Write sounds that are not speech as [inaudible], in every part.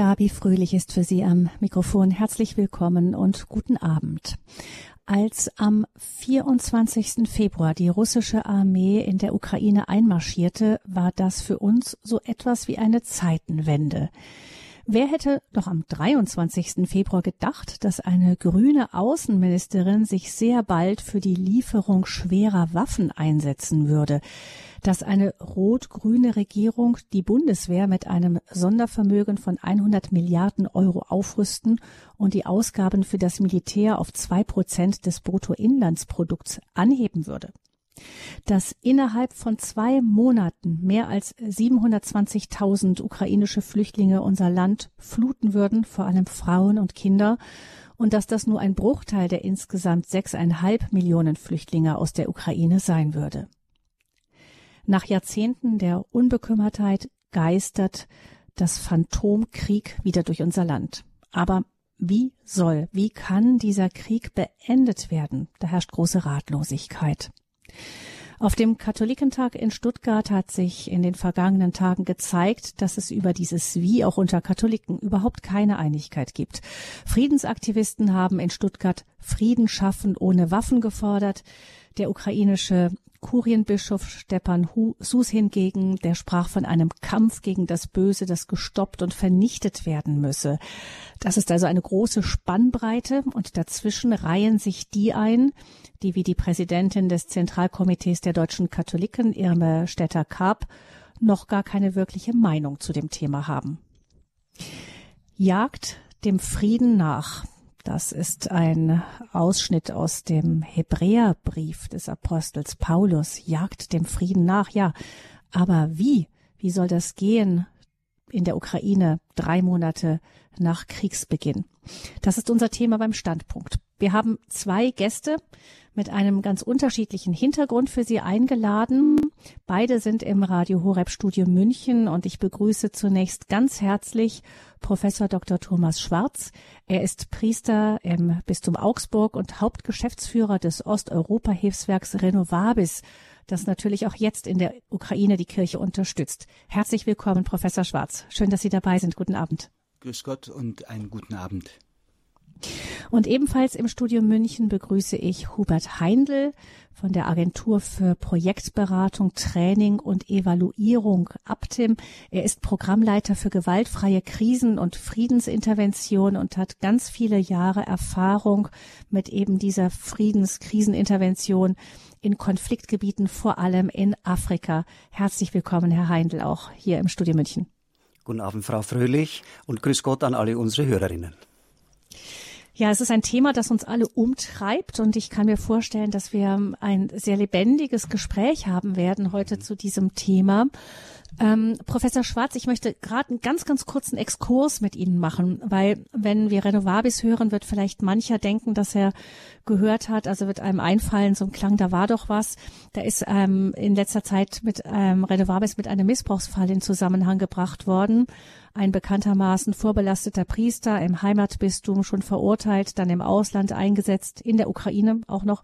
Gabi Fröhlich ist für Sie am Mikrofon. Herzlich willkommen und guten Abend. Als am 24. Februar die russische Armee in der Ukraine einmarschierte, war das für uns so etwas wie eine Zeitenwende. Wer hätte noch am 23. Februar gedacht, dass eine grüne Außenministerin sich sehr bald für die Lieferung schwerer Waffen einsetzen würde? Dass eine rot-grüne Regierung die Bundeswehr mit einem Sondervermögen von 100 Milliarden Euro aufrüsten und die Ausgaben für das Militär auf zwei Prozent des Bruttoinlandsprodukts anheben würde? Dass innerhalb von zwei Monaten mehr als 720.000 ukrainische Flüchtlinge unser Land fluten würden, vor allem Frauen und Kinder, und dass das nur ein Bruchteil der insgesamt sechseinhalb Millionen Flüchtlinge aus der Ukraine sein würde. Nach Jahrzehnten der Unbekümmertheit geistert das Phantomkrieg wieder durch unser Land. Aber wie soll, wie kann dieser Krieg beendet werden? Da herrscht große Ratlosigkeit. Auf dem Katholikentag in Stuttgart hat sich in den vergangenen Tagen gezeigt, dass es über dieses Wie auch unter Katholiken überhaupt keine Einigkeit gibt. Friedensaktivisten haben in Stuttgart Frieden schaffen ohne Waffen gefordert. Der ukrainische Kurienbischof Stepan Sus hingegen, der sprach von einem Kampf gegen das Böse, das gestoppt und vernichtet werden müsse. Das ist also eine große Spannbreite und dazwischen reihen sich die ein, die wie die Präsidentin des Zentralkomitees der deutschen Katholiken, Irme Stetter-Karp, noch gar keine wirkliche Meinung zu dem Thema haben. Jagd dem Frieden nach. Das ist ein Ausschnitt aus dem Hebräerbrief des Apostels Paulus. Jagt dem Frieden nach, ja. Aber wie? Wie soll das gehen in der Ukraine drei Monate nach Kriegsbeginn? Das ist unser Thema beim Standpunkt. Wir haben zwei Gäste mit einem ganz unterschiedlichen Hintergrund für Sie eingeladen. Beide sind im Radio Horeb Studio München und ich begrüße zunächst ganz herzlich Professor Dr. Thomas Schwarz. Er ist Priester im Bistum Augsburg und Hauptgeschäftsführer des Osteuropa-Hilfswerks Renovabis, das natürlich auch jetzt in der Ukraine die Kirche unterstützt. Herzlich willkommen, Professor Schwarz. Schön, dass Sie dabei sind. Guten Abend. Grüß Gott und einen guten Abend. Und ebenfalls im Studio München begrüße ich Hubert Heindl von der Agentur für Projektberatung, Training und Evaluierung Aptim. Er ist Programmleiter für gewaltfreie Krisen- und Friedensintervention und hat ganz viele Jahre Erfahrung mit eben dieser Friedenskrisenintervention in Konfliktgebieten, vor allem in Afrika. Herzlich willkommen, Herr Heindl, auch hier im Studio München. Guten Abend, Frau Fröhlich, und grüß Gott an alle unsere Hörerinnen. Ja, es ist ein Thema, das uns alle umtreibt und ich kann mir vorstellen, dass wir ein sehr lebendiges Gespräch haben werden heute zu diesem Thema. Ähm, Professor Schwarz, ich möchte gerade einen ganz, ganz kurzen Exkurs mit Ihnen machen, weil wenn wir Renovabis hören, wird vielleicht mancher denken, dass er gehört hat, also wird einem einfallen, so ein Klang, da war doch was. Da ist ähm, in letzter Zeit mit ähm, Renovabis mit einem Missbrauchsfall in Zusammenhang gebracht worden ein bekanntermaßen vorbelasteter Priester im Heimatbistum schon verurteilt, dann im Ausland eingesetzt, in der Ukraine auch noch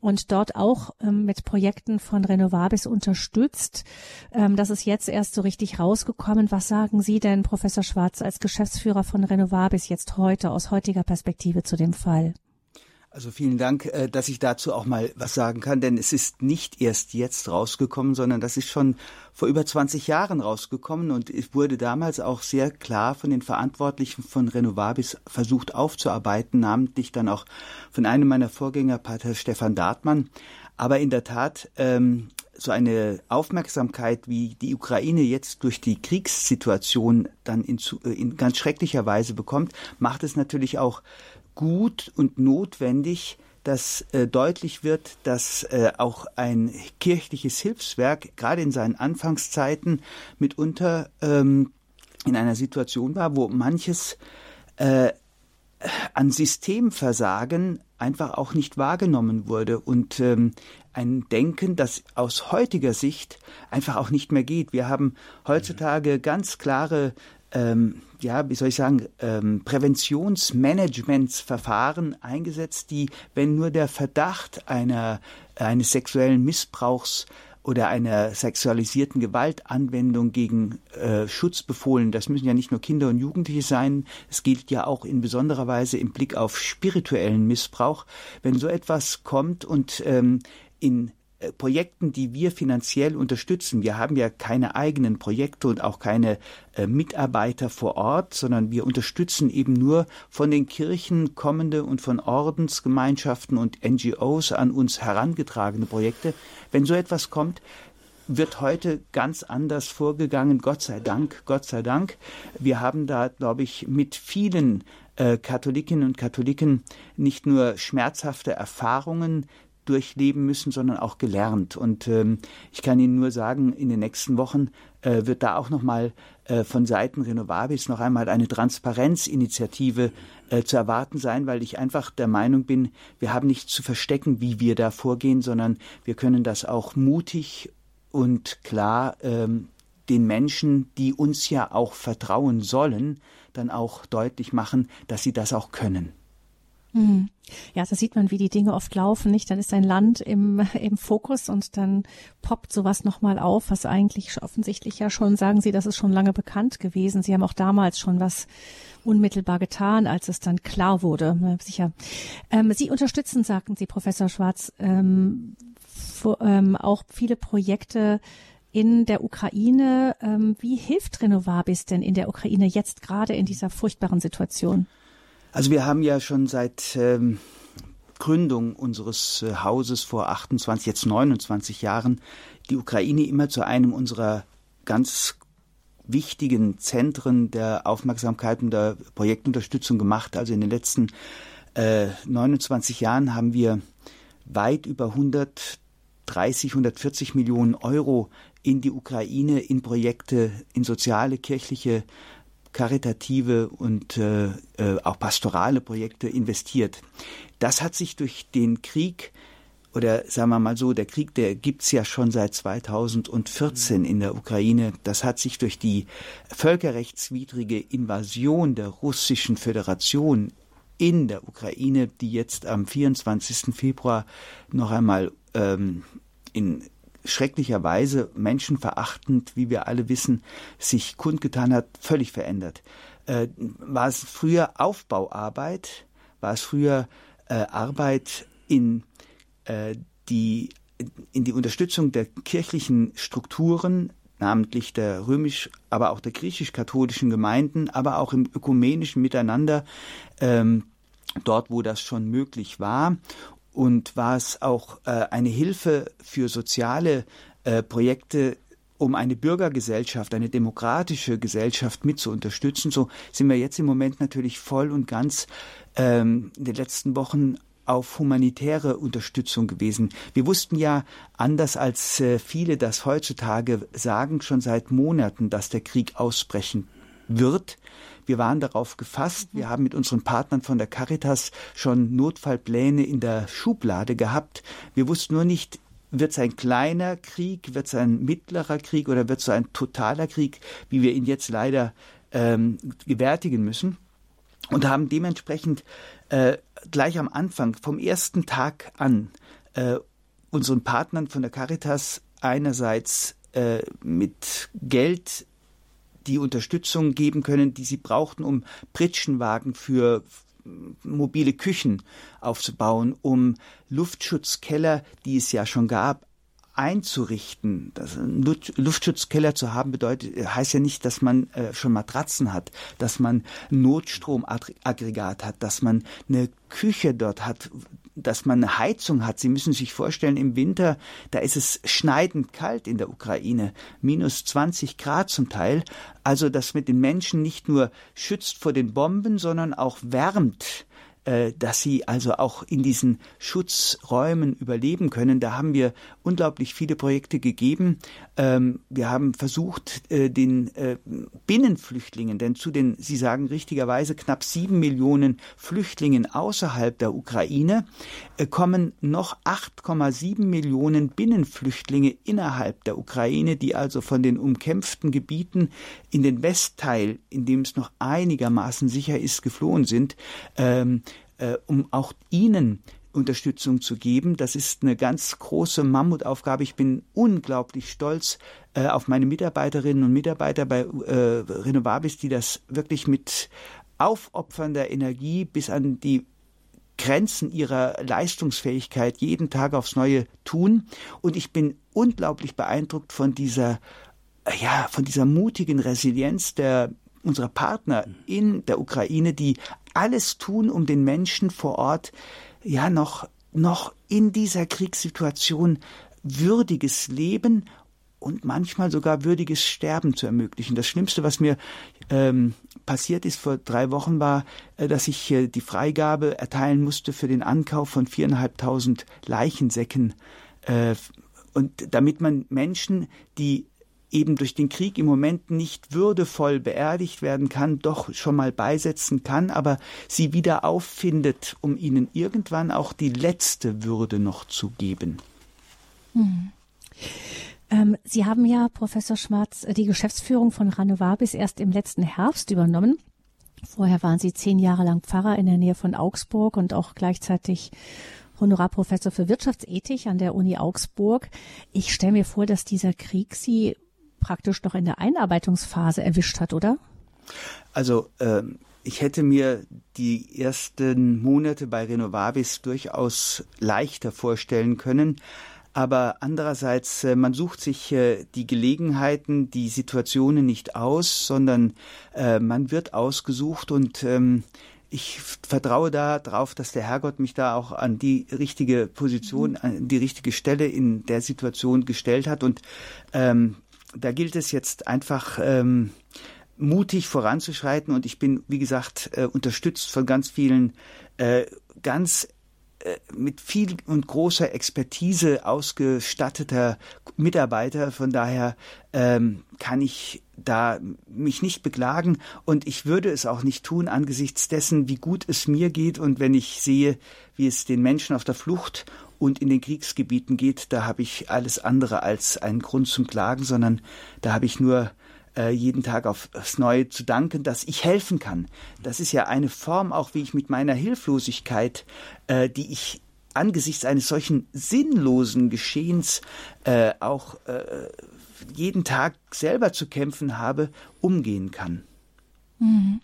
und dort auch ähm, mit Projekten von Renovabis unterstützt. Ähm, das ist jetzt erst so richtig rausgekommen. Was sagen Sie denn, Professor Schwarz, als Geschäftsführer von Renovabis jetzt heute aus heutiger Perspektive zu dem Fall? Also vielen Dank, äh, dass ich dazu auch mal was sagen kann, denn es ist nicht erst jetzt rausgekommen, sondern das ist schon vor über 20 Jahren rausgekommen und es wurde damals auch sehr klar von den Verantwortlichen von Renovabis versucht aufzuarbeiten, namentlich dann auch von einem meiner Vorgänger, Pater Stefan Dartmann. Aber in der Tat, ähm, so eine Aufmerksamkeit, wie die Ukraine jetzt durch die Kriegssituation dann in, äh, in ganz schrecklicher Weise bekommt, macht es natürlich auch gut und notwendig, dass äh, deutlich wird, dass äh, auch ein kirchliches Hilfswerk gerade in seinen Anfangszeiten mitunter ähm, in einer Situation war, wo manches äh, an Systemversagen einfach auch nicht wahrgenommen wurde und ähm, ein Denken, das aus heutiger Sicht einfach auch nicht mehr geht. Wir haben heutzutage ganz klare ähm, ja, wie soll ich sagen, ähm, Präventionsmanagementsverfahren eingesetzt, die, wenn nur der Verdacht einer, eines sexuellen Missbrauchs oder einer sexualisierten Gewaltanwendung gegen äh, Schutzbefohlen, das müssen ja nicht nur Kinder und Jugendliche sein, es gilt ja auch in besonderer Weise im Blick auf spirituellen Missbrauch. Wenn so etwas kommt und ähm, in Projekten, die wir finanziell unterstützen. Wir haben ja keine eigenen Projekte und auch keine äh, Mitarbeiter vor Ort, sondern wir unterstützen eben nur von den Kirchen kommende und von Ordensgemeinschaften und NGOs an uns herangetragene Projekte. Wenn so etwas kommt, wird heute ganz anders vorgegangen. Gott sei Dank, Gott sei Dank. Wir haben da, glaube ich, mit vielen äh, Katholikinnen und Katholiken nicht nur schmerzhafte Erfahrungen durchleben müssen, sondern auch gelernt. Und ähm, ich kann Ihnen nur sagen, in den nächsten Wochen äh, wird da auch nochmal äh, von Seiten Renovabis noch einmal eine Transparenzinitiative äh, zu erwarten sein, weil ich einfach der Meinung bin, wir haben nichts zu verstecken, wie wir da vorgehen, sondern wir können das auch mutig und klar ähm, den Menschen, die uns ja auch vertrauen sollen, dann auch deutlich machen, dass sie das auch können. Mhm. Ja, da sieht man, wie die Dinge oft laufen, nicht? Dann ist ein Land im, [laughs] im Fokus und dann poppt sowas nochmal auf, was eigentlich offensichtlich ja schon, sagen Sie, das ist schon lange bekannt gewesen. Sie haben auch damals schon was unmittelbar getan, als es dann klar wurde. Sicher. Ähm, Sie unterstützen, sagten Sie, Professor Schwarz, ähm, vor, ähm, auch viele Projekte in der Ukraine. Ähm, wie hilft Renovabis denn in der Ukraine jetzt gerade in dieser furchtbaren Situation? Also wir haben ja schon seit ähm, Gründung unseres äh, Hauses vor 28, jetzt 29 Jahren die Ukraine immer zu einem unserer ganz wichtigen Zentren der Aufmerksamkeit und der Projektunterstützung gemacht. Also in den letzten äh, 29 Jahren haben wir weit über 130, 140 Millionen Euro in die Ukraine, in Projekte, in soziale, kirchliche karitative und äh, äh, auch pastorale Projekte investiert. Das hat sich durch den Krieg oder sagen wir mal so, der Krieg, der gibt's ja schon seit 2014 in der Ukraine. Das hat sich durch die völkerrechtswidrige Invasion der russischen Föderation in der Ukraine, die jetzt am 24. Februar noch einmal ähm, in schrecklicherweise menschenverachtend, wie wir alle wissen, sich kundgetan hat, völlig verändert. Äh, war es früher Aufbauarbeit, war es früher äh, Arbeit in äh, die in die Unterstützung der kirchlichen Strukturen, namentlich der römisch, aber auch der griechisch-katholischen Gemeinden, aber auch im ökumenischen Miteinander, ähm, dort, wo das schon möglich war und war es auch äh, eine Hilfe für soziale äh, Projekte, um eine Bürgergesellschaft, eine demokratische Gesellschaft mit zu unterstützen. So sind wir jetzt im Moment natürlich voll und ganz ähm, in den letzten Wochen auf humanitäre Unterstützung gewesen. Wir wussten ja, anders als äh, viele das heutzutage sagen, schon seit Monaten, dass der Krieg ausbrechen wird. Wir waren darauf gefasst. Wir haben mit unseren Partnern von der Caritas schon Notfallpläne in der Schublade gehabt. Wir wussten nur nicht, wird es ein kleiner Krieg, wird es ein mittlerer Krieg oder wird es so ein totaler Krieg, wie wir ihn jetzt leider ähm, gewärtigen müssen. Und haben dementsprechend äh, gleich am Anfang, vom ersten Tag an, äh, unseren Partnern von der Caritas einerseits äh, mit Geld die Unterstützung geben können, die sie brauchten, um Pritschenwagen für mobile Küchen aufzubauen, um Luftschutzkeller, die es ja schon gab, einzurichten. Das, Luftschutzkeller zu haben bedeutet, heißt ja nicht, dass man äh, schon Matratzen hat, dass man Notstromaggregat hat, dass man eine Küche dort hat, dass man eine Heizung hat. Sie müssen sich vorstellen, im Winter, da ist es schneidend kalt in der Ukraine, minus 20 Grad zum Teil. Also das mit den Menschen nicht nur schützt vor den Bomben, sondern auch wärmt äh, dass sie also auch in diesen Schutzräumen überleben können. Da haben wir unglaublich viele Projekte gegeben. Ähm, wir haben versucht, äh, den äh, Binnenflüchtlingen, denn zu den, Sie sagen richtigerweise, knapp sieben Millionen Flüchtlingen außerhalb der Ukraine kommen noch 8,7 Millionen Binnenflüchtlinge innerhalb der Ukraine, die also von den umkämpften Gebieten in den Westteil, in dem es noch einigermaßen sicher ist, geflohen sind. Ähm, äh, um auch ihnen Unterstützung zu geben. Das ist eine ganz große Mammutaufgabe. Ich bin unglaublich stolz äh, auf meine Mitarbeiterinnen und Mitarbeiter bei äh, Renovabis, die das wirklich mit aufopfernder Energie bis an die Grenzen ihrer Leistungsfähigkeit jeden Tag aufs Neue tun. Und ich bin unglaublich beeindruckt von dieser, ja, von dieser mutigen Resilienz der unserer Partner in der Ukraine, die alles tun, um den Menschen vor Ort ja noch, noch in dieser Kriegssituation würdiges Leben und manchmal sogar würdiges Sterben zu ermöglichen. Das Schlimmste, was mir ähm, passiert ist vor drei Wochen, war, äh, dass ich äh, die Freigabe erteilen musste für den Ankauf von viereinhalbtausend Leichensäcken. Äh, und damit man Menschen, die eben durch den Krieg im Moment nicht würdevoll beerdigt werden kann, doch schon mal beisetzen kann, aber sie wieder auffindet, um ihnen irgendwann auch die letzte Würde noch zu geben. Hm. Ähm, sie haben ja, Professor Schwarz, die Geschäftsführung von Ranovabis erst im letzten Herbst übernommen. Vorher waren Sie zehn Jahre lang Pfarrer in der Nähe von Augsburg und auch gleichzeitig Honorarprofessor für Wirtschaftsethik an der Uni Augsburg. Ich stelle mir vor, dass dieser Krieg Sie praktisch noch in der Einarbeitungsphase erwischt hat, oder? Also äh, ich hätte mir die ersten Monate bei Renovabis durchaus leichter vorstellen können. Aber andererseits, äh, man sucht sich äh, die Gelegenheiten, die Situationen nicht aus, sondern äh, man wird ausgesucht und ähm, ich vertraue da drauf, dass der Herrgott mich da auch an die richtige Position, an die richtige Stelle in der Situation gestellt hat. Und ähm, da gilt es jetzt einfach ähm, mutig voranzuschreiten und ich bin, wie gesagt, äh, unterstützt von ganz vielen äh, ganz äh, mit viel und großer Expertise ausgestatteter Mitarbeiter. Von daher ähm, kann ich da mich nicht beklagen und ich würde es auch nicht tun angesichts dessen, wie gut es mir geht und wenn ich sehe, wie es den Menschen auf der Flucht und in den Kriegsgebieten geht, da habe ich alles andere als einen Grund zum Klagen, sondern da habe ich nur äh, jeden Tag aufs Neue zu danken, dass ich helfen kann. Das ist ja eine Form auch, wie ich mit meiner Hilflosigkeit, äh, die ich angesichts eines solchen sinnlosen Geschehens äh, auch äh, jeden Tag selber zu kämpfen habe, umgehen kann. Mhm.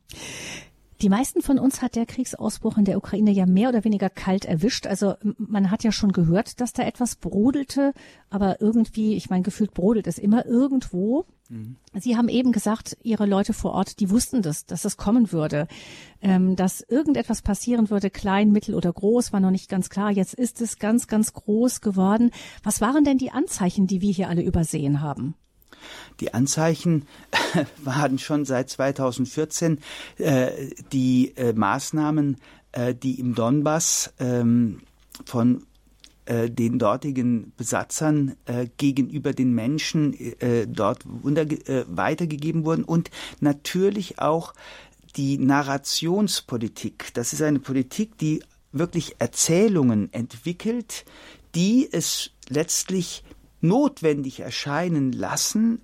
Die meisten von uns hat der Kriegsausbruch in der Ukraine ja mehr oder weniger kalt erwischt. Also man hat ja schon gehört, dass da etwas brodelte, aber irgendwie, ich meine, gefühlt brodelt es immer irgendwo. Mhm. Sie haben eben gesagt, Ihre Leute vor Ort, die wussten das, dass es kommen würde, ähm, dass irgendetwas passieren würde, klein, mittel oder groß, war noch nicht ganz klar. Jetzt ist es ganz, ganz groß geworden. Was waren denn die Anzeichen, die wir hier alle übersehen haben? Die Anzeichen [laughs] waren schon seit 2014 äh, die äh, Maßnahmen, äh, die im Donbass ähm, von äh, den dortigen Besatzern äh, gegenüber den Menschen äh, dort äh, weitergegeben wurden und natürlich auch die Narrationspolitik. Das ist eine Politik, die wirklich Erzählungen entwickelt, die es letztlich notwendig erscheinen lassen,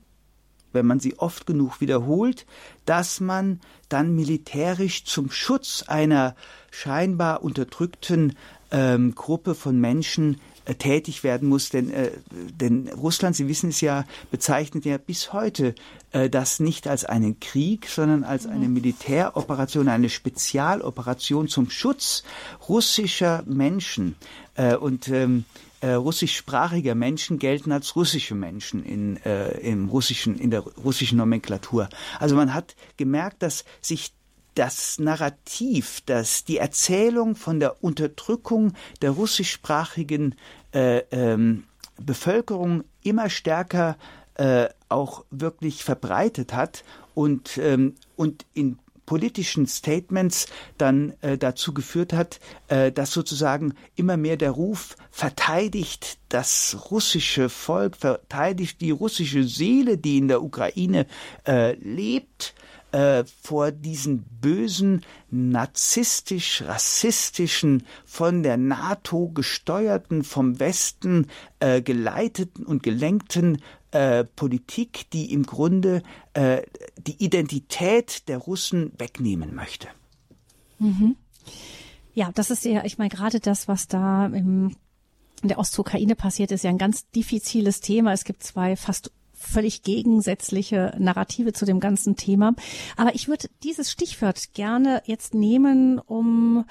wenn man sie oft genug wiederholt, dass man dann militärisch zum Schutz einer scheinbar unterdrückten ähm, Gruppe von Menschen äh, tätig werden muss, denn, äh, denn Russland, Sie wissen es ja, bezeichnet ja bis heute äh, das nicht als einen Krieg, sondern als eine mhm. Militäroperation, eine Spezialoperation zum Schutz russischer Menschen. Äh, und ähm, äh, russischsprachiger Menschen gelten als russische Menschen in, äh, im russischen, in der russischen Nomenklatur. Also man hat gemerkt, dass sich das Narrativ, dass die Erzählung von der Unterdrückung der russischsprachigen äh, ähm, Bevölkerung immer stärker äh, auch wirklich verbreitet hat und, ähm, und in politischen Statements dann äh, dazu geführt hat, äh, dass sozusagen immer mehr der Ruf verteidigt das russische Volk, verteidigt die russische Seele, die in der Ukraine äh, lebt, äh, vor diesen bösen, narzisstisch-rassistischen, von der NATO gesteuerten, vom Westen äh, geleiteten und gelenkten äh, Politik, die im Grunde äh, die Identität der Russen wegnehmen möchte. Mhm. Ja, das ist ja, ich meine, gerade das, was da im, in der Ostukraine passiert, ist ja ein ganz diffiziles Thema. Es gibt zwei fast völlig gegensätzliche Narrative zu dem ganzen Thema. Aber ich würde dieses Stichwort gerne jetzt nehmen, um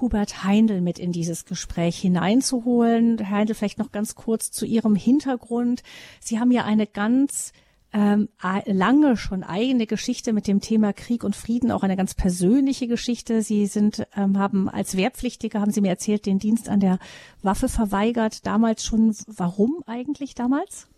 Hubert Heindl mit in dieses Gespräch hineinzuholen. Herr Heindl, vielleicht noch ganz kurz zu Ihrem Hintergrund. Sie haben ja eine ganz ähm, lange schon eigene Geschichte mit dem Thema Krieg und Frieden, auch eine ganz persönliche Geschichte. Sie sind, ähm, haben als Wehrpflichtiger, haben Sie mir erzählt, den Dienst an der Waffe verweigert. Damals schon. Warum eigentlich damals?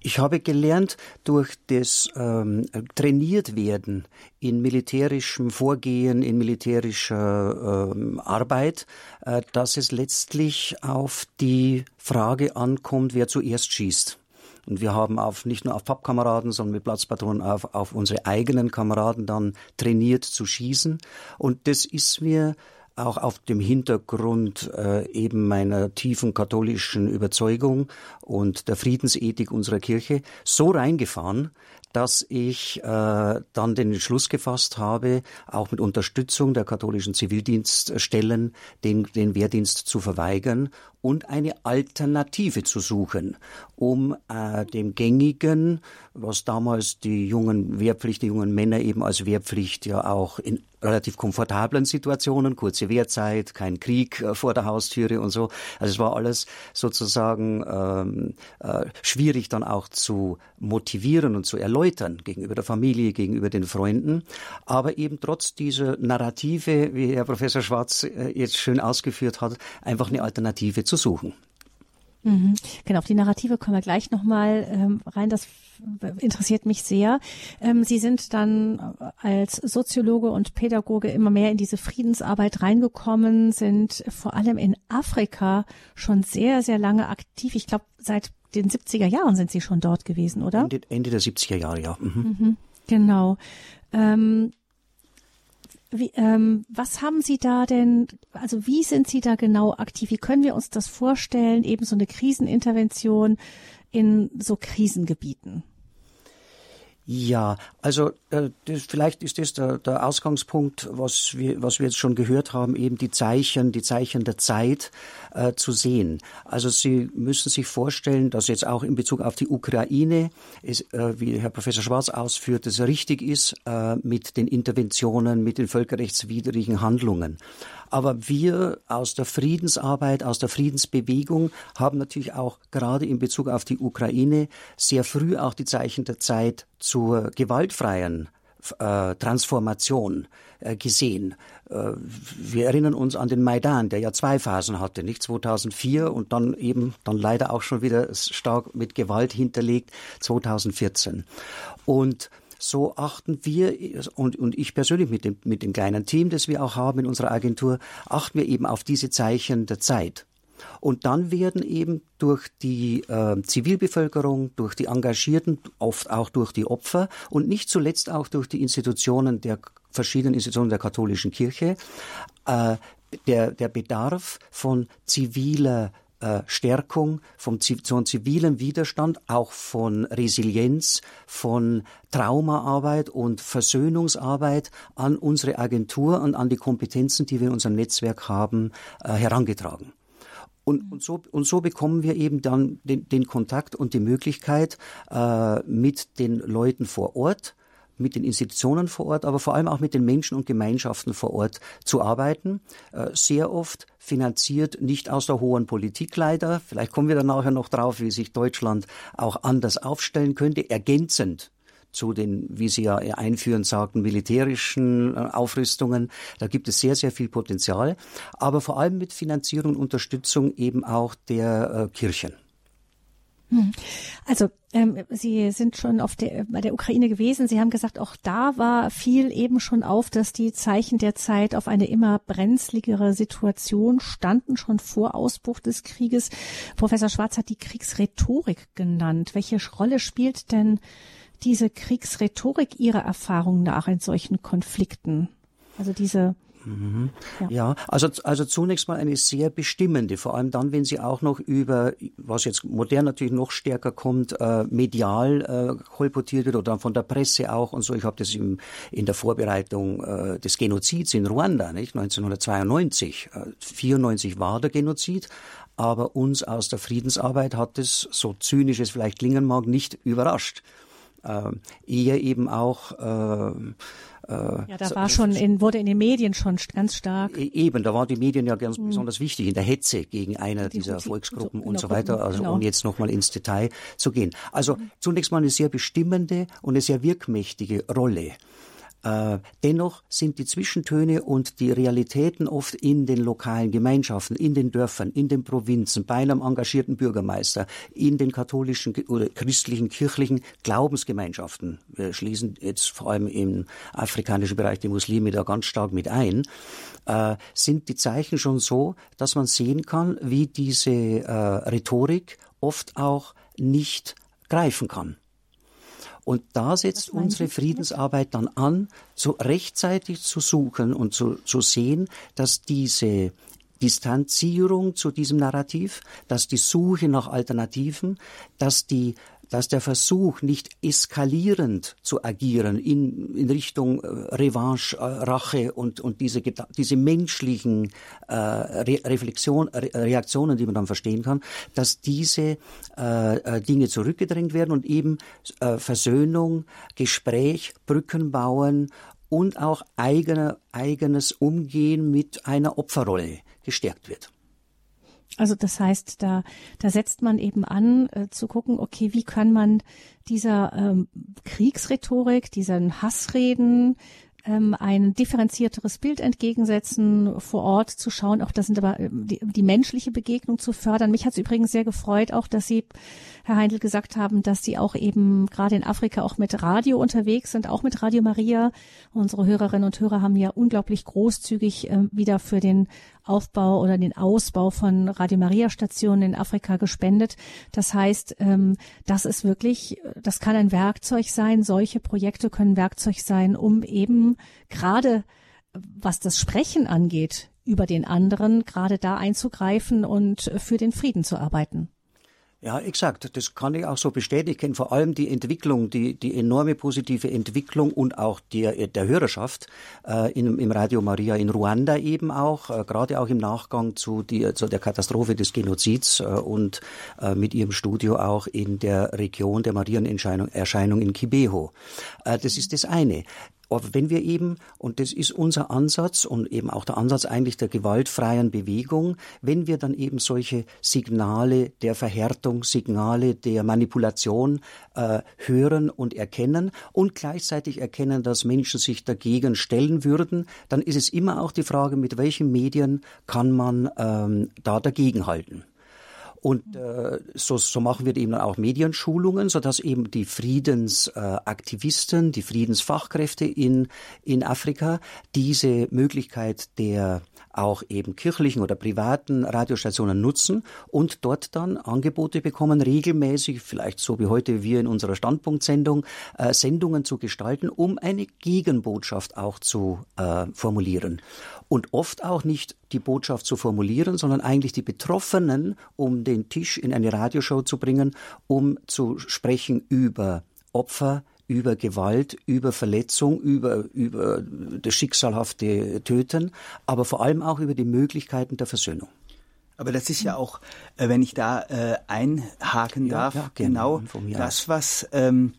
Ich habe gelernt durch das ähm, trainiert werden in militärischem Vorgehen, in militärischer ähm, Arbeit, äh, dass es letztlich auf die Frage ankommt, wer zuerst schießt. Und wir haben auf, nicht nur auf Pappkameraden, sondern mit Platzpatronen auf, auf unsere eigenen Kameraden dann trainiert zu schießen. Und das ist mir auch auf dem Hintergrund äh, eben meiner tiefen katholischen Überzeugung und der Friedensethik unserer Kirche so reingefahren, dass ich äh, dann den Entschluss gefasst habe, auch mit Unterstützung der katholischen Zivildienststellen den, den Wehrdienst zu verweigern und eine Alternative zu suchen, um äh, dem gängigen, was damals die jungen Wehrpflicht, die jungen Männer eben als Wehrpflicht ja auch in relativ komfortablen Situationen, kurze Wehrzeit, kein Krieg äh, vor der Haustüre und so. Also es war alles sozusagen ähm, äh, schwierig dann auch zu motivieren und zu erläutern gegenüber der Familie, gegenüber den Freunden. Aber eben trotz dieser Narrative, wie Herr Professor Schwarz äh, jetzt schön ausgeführt hat, einfach eine Alternative zu suchen. Mhm. Genau, auf die Narrative kommen wir gleich nochmal ähm, rein. Das interessiert mich sehr. Ähm, Sie sind dann als Soziologe und Pädagoge immer mehr in diese Friedensarbeit reingekommen, sind vor allem in Afrika schon sehr, sehr lange aktiv. Ich glaube, seit den 70er Jahren sind Sie schon dort gewesen, oder? Ende, Ende der 70er Jahre, ja. Mhm. Mhm, genau. Ähm, wie, ähm, was haben Sie da denn, also wie sind Sie da genau aktiv? Wie können wir uns das vorstellen, eben so eine Krisenintervention in so Krisengebieten? Ja, also äh, das, vielleicht ist das der, der Ausgangspunkt, was wir, was wir jetzt schon gehört haben, eben die Zeichen, die Zeichen der Zeit äh, zu sehen. Also Sie müssen sich vorstellen, dass jetzt auch in Bezug auf die Ukraine, es, äh, wie Herr Professor Schwarz ausführt, es richtig ist äh, mit den Interventionen, mit den völkerrechtswidrigen Handlungen. Aber wir aus der Friedensarbeit, aus der Friedensbewegung haben natürlich auch gerade in Bezug auf die Ukraine sehr früh auch die Zeichen der Zeit zur gewaltfreien äh, Transformation äh, gesehen. Äh, wir erinnern uns an den Maidan, der ja zwei Phasen hatte, nicht 2004 und dann eben dann leider auch schon wieder stark mit Gewalt hinterlegt 2014. Und so achten wir und, und ich persönlich mit dem, mit dem kleinen Team, das wir auch haben in unserer Agentur, achten wir eben auf diese Zeichen der Zeit. Und dann werden eben durch die äh, Zivilbevölkerung, durch die Engagierten, oft auch durch die Opfer und nicht zuletzt auch durch die Institutionen der verschiedenen Institutionen der katholischen Kirche, äh, der, der Bedarf von ziviler äh, Stärkung, vom, von zivilen Widerstand, auch von Resilienz, von Traumaarbeit und Versöhnungsarbeit an unsere Agentur und an die Kompetenzen, die wir in unserem Netzwerk haben, äh, herangetragen. Und, und, so, und so bekommen wir eben dann den, den Kontakt und die Möglichkeit, äh, mit den Leuten vor Ort mit den Institutionen vor Ort, aber vor allem auch mit den Menschen und Gemeinschaften vor Ort zu arbeiten. Äh, sehr oft finanziert nicht aus der hohen Politik leider. Vielleicht kommen wir dann nachher noch drauf, wie sich Deutschland auch anders aufstellen könnte, ergänzend zu den, wie Sie ja einführend sagten, militärischen äh, Aufrüstungen. Da gibt es sehr, sehr viel Potenzial, aber vor allem mit Finanzierung und Unterstützung eben auch der äh, Kirchen. Hm. Also ähm, Sie sind schon auf der, bei der Ukraine gewesen. Sie haben gesagt, auch da war viel eben schon auf, dass die Zeichen der Zeit auf eine immer brenzligere Situation standen, schon vor Ausbruch des Krieges. Professor Schwarz hat die Kriegsrhetorik genannt. Welche Rolle spielt denn diese Kriegsrhetorik Ihrer Erfahrung nach in solchen Konflikten? Also diese Mhm. Ja. ja, also, also zunächst mal eine sehr bestimmende, vor allem dann, wenn sie auch noch über, was jetzt modern natürlich noch stärker kommt, äh, medial äh, kolportiert wird oder von der Presse auch und so. Ich habe das im, in der Vorbereitung äh, des Genozids in Ruanda, nicht 1992, äh, 94 war der Genozid, aber uns aus der Friedensarbeit hat es, so zynisch es vielleicht klingen mag, nicht überrascht. Äh, eher eben auch äh, äh, ja, da war schon in, wurde in den Medien schon ganz stark. E-, eben, da waren die Medien ja ganz mhm. besonders wichtig in der Hetze gegen eine die dieser Volksgruppen so, und so weiter, also genau. ohne jetzt nochmal ins Detail zu gehen. Also mhm. zunächst mal eine sehr bestimmende und eine sehr wirkmächtige Rolle äh, dennoch sind die Zwischentöne und die Realitäten oft in den lokalen Gemeinschaften, in den Dörfern, in den Provinzen, bei einem engagierten Bürgermeister, in den katholischen oder christlichen, kirchlichen Glaubensgemeinschaften. Wir schließen jetzt vor allem im afrikanischen Bereich die Muslime da ganz stark mit ein. Äh, sind die Zeichen schon so, dass man sehen kann, wie diese äh, Rhetorik oft auch nicht greifen kann. Und da setzt unsere Friedensarbeit dann an, so rechtzeitig zu suchen und zu, zu sehen, dass diese Distanzierung zu diesem Narrativ, dass die Suche nach Alternativen, dass die dass der Versuch, nicht eskalierend zu agieren in, in Richtung äh, Revanche, äh, Rache und, und diese, diese menschlichen äh, Re Reflexion, Re Reaktionen, die man dann verstehen kann, dass diese äh, äh, Dinge zurückgedrängt werden und eben äh, Versöhnung, Gespräch, Brücken bauen und auch eigene, eigenes Umgehen mit einer Opferrolle gestärkt wird. Also das heißt, da, da setzt man eben an, äh, zu gucken, okay, wie kann man dieser ähm, Kriegsrhetorik, diesen Hassreden, ähm, ein differenzierteres Bild entgegensetzen, vor Ort zu schauen, auch das sind aber ähm, die, die menschliche Begegnung zu fördern. Mich hat es übrigens sehr gefreut, auch dass Sie, Herr Heindl, gesagt haben, dass Sie auch eben gerade in Afrika auch mit Radio unterwegs sind, auch mit Radio Maria. Unsere Hörerinnen und Hörer haben ja unglaublich großzügig äh, wieder für den Aufbau oder den Ausbau von Radio Maria Stationen in Afrika gespendet. Das heißt, ähm, das ist wirklich, das kann ein Werkzeug sein. Solche Projekte können Werkzeug sein, um eben gerade was das Sprechen angeht über den anderen, gerade da einzugreifen und für den Frieden zu arbeiten. Ja, exakt. Das kann ich auch so bestätigen. Vor allem die Entwicklung, die, die enorme positive Entwicklung und auch der, der Hörerschaft äh, in, im Radio Maria in Ruanda eben auch, äh, gerade auch im Nachgang zu, die, zu der Katastrophe des Genozids äh, und äh, mit ihrem Studio auch in der Region der Marienerscheinung in Kibeho. Äh, das ist das eine. Aber wenn wir eben, und das ist unser Ansatz und eben auch der Ansatz eigentlich der gewaltfreien Bewegung, wenn wir dann eben solche Signale der Verhärtung, Signale der Manipulation äh, hören und erkennen und gleichzeitig erkennen, dass Menschen sich dagegen stellen würden, dann ist es immer auch die Frage, mit welchen Medien kann man ähm, da dagegenhalten. Und äh, so, so machen wir eben auch Medienschulungen, so dass eben die Friedensaktivisten, die Friedensfachkräfte in, in Afrika diese Möglichkeit der auch eben kirchlichen oder privaten Radiostationen nutzen und dort dann Angebote bekommen, regelmäßig, vielleicht so wie heute wir in unserer Standpunktsendung, äh, Sendungen zu gestalten, um eine Gegenbotschaft auch zu äh, formulieren. Und oft auch nicht die Botschaft zu formulieren, sondern eigentlich die Betroffenen um den Tisch in eine Radioshow zu bringen, um zu sprechen über Opfer, über Gewalt, über Verletzung, über, über das schicksalhafte Töten, aber vor allem auch über die Möglichkeiten der Versöhnung. Aber das ist ja auch, äh, wenn ich da äh, einhaken ja, darf, ja, genau das, was ähm,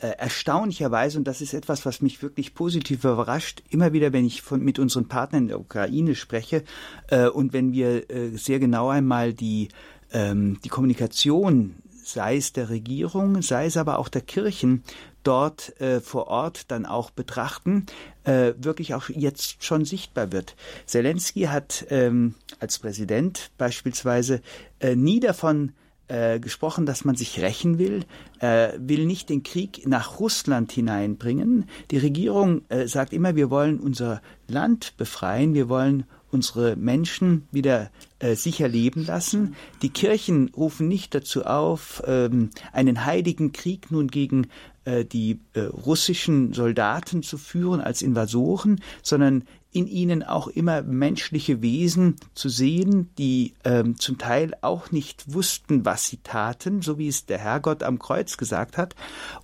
äh, erstaunlicherweise, und das ist etwas, was mich wirklich positiv überrascht, immer wieder, wenn ich von, mit unseren Partnern in der Ukraine spreche äh, und wenn wir äh, sehr genau einmal die, ähm, die Kommunikation sei es der Regierung, sei es aber auch der Kirchen, dort äh, vor Ort dann auch betrachten, äh, wirklich auch jetzt schon sichtbar wird. Zelensky hat ähm, als Präsident beispielsweise äh, nie davon äh, gesprochen, dass man sich rächen will, äh, will nicht den Krieg nach Russland hineinbringen. Die Regierung äh, sagt immer, wir wollen unser Land befreien, wir wollen unsere Menschen wieder äh, sicher leben lassen. Die Kirchen rufen nicht dazu auf, ähm, einen heiligen Krieg nun gegen äh, die äh, russischen Soldaten zu führen als Invasoren, sondern in ihnen auch immer menschliche Wesen zu sehen, die ähm, zum Teil auch nicht wussten, was sie taten, so wie es der Herrgott am Kreuz gesagt hat,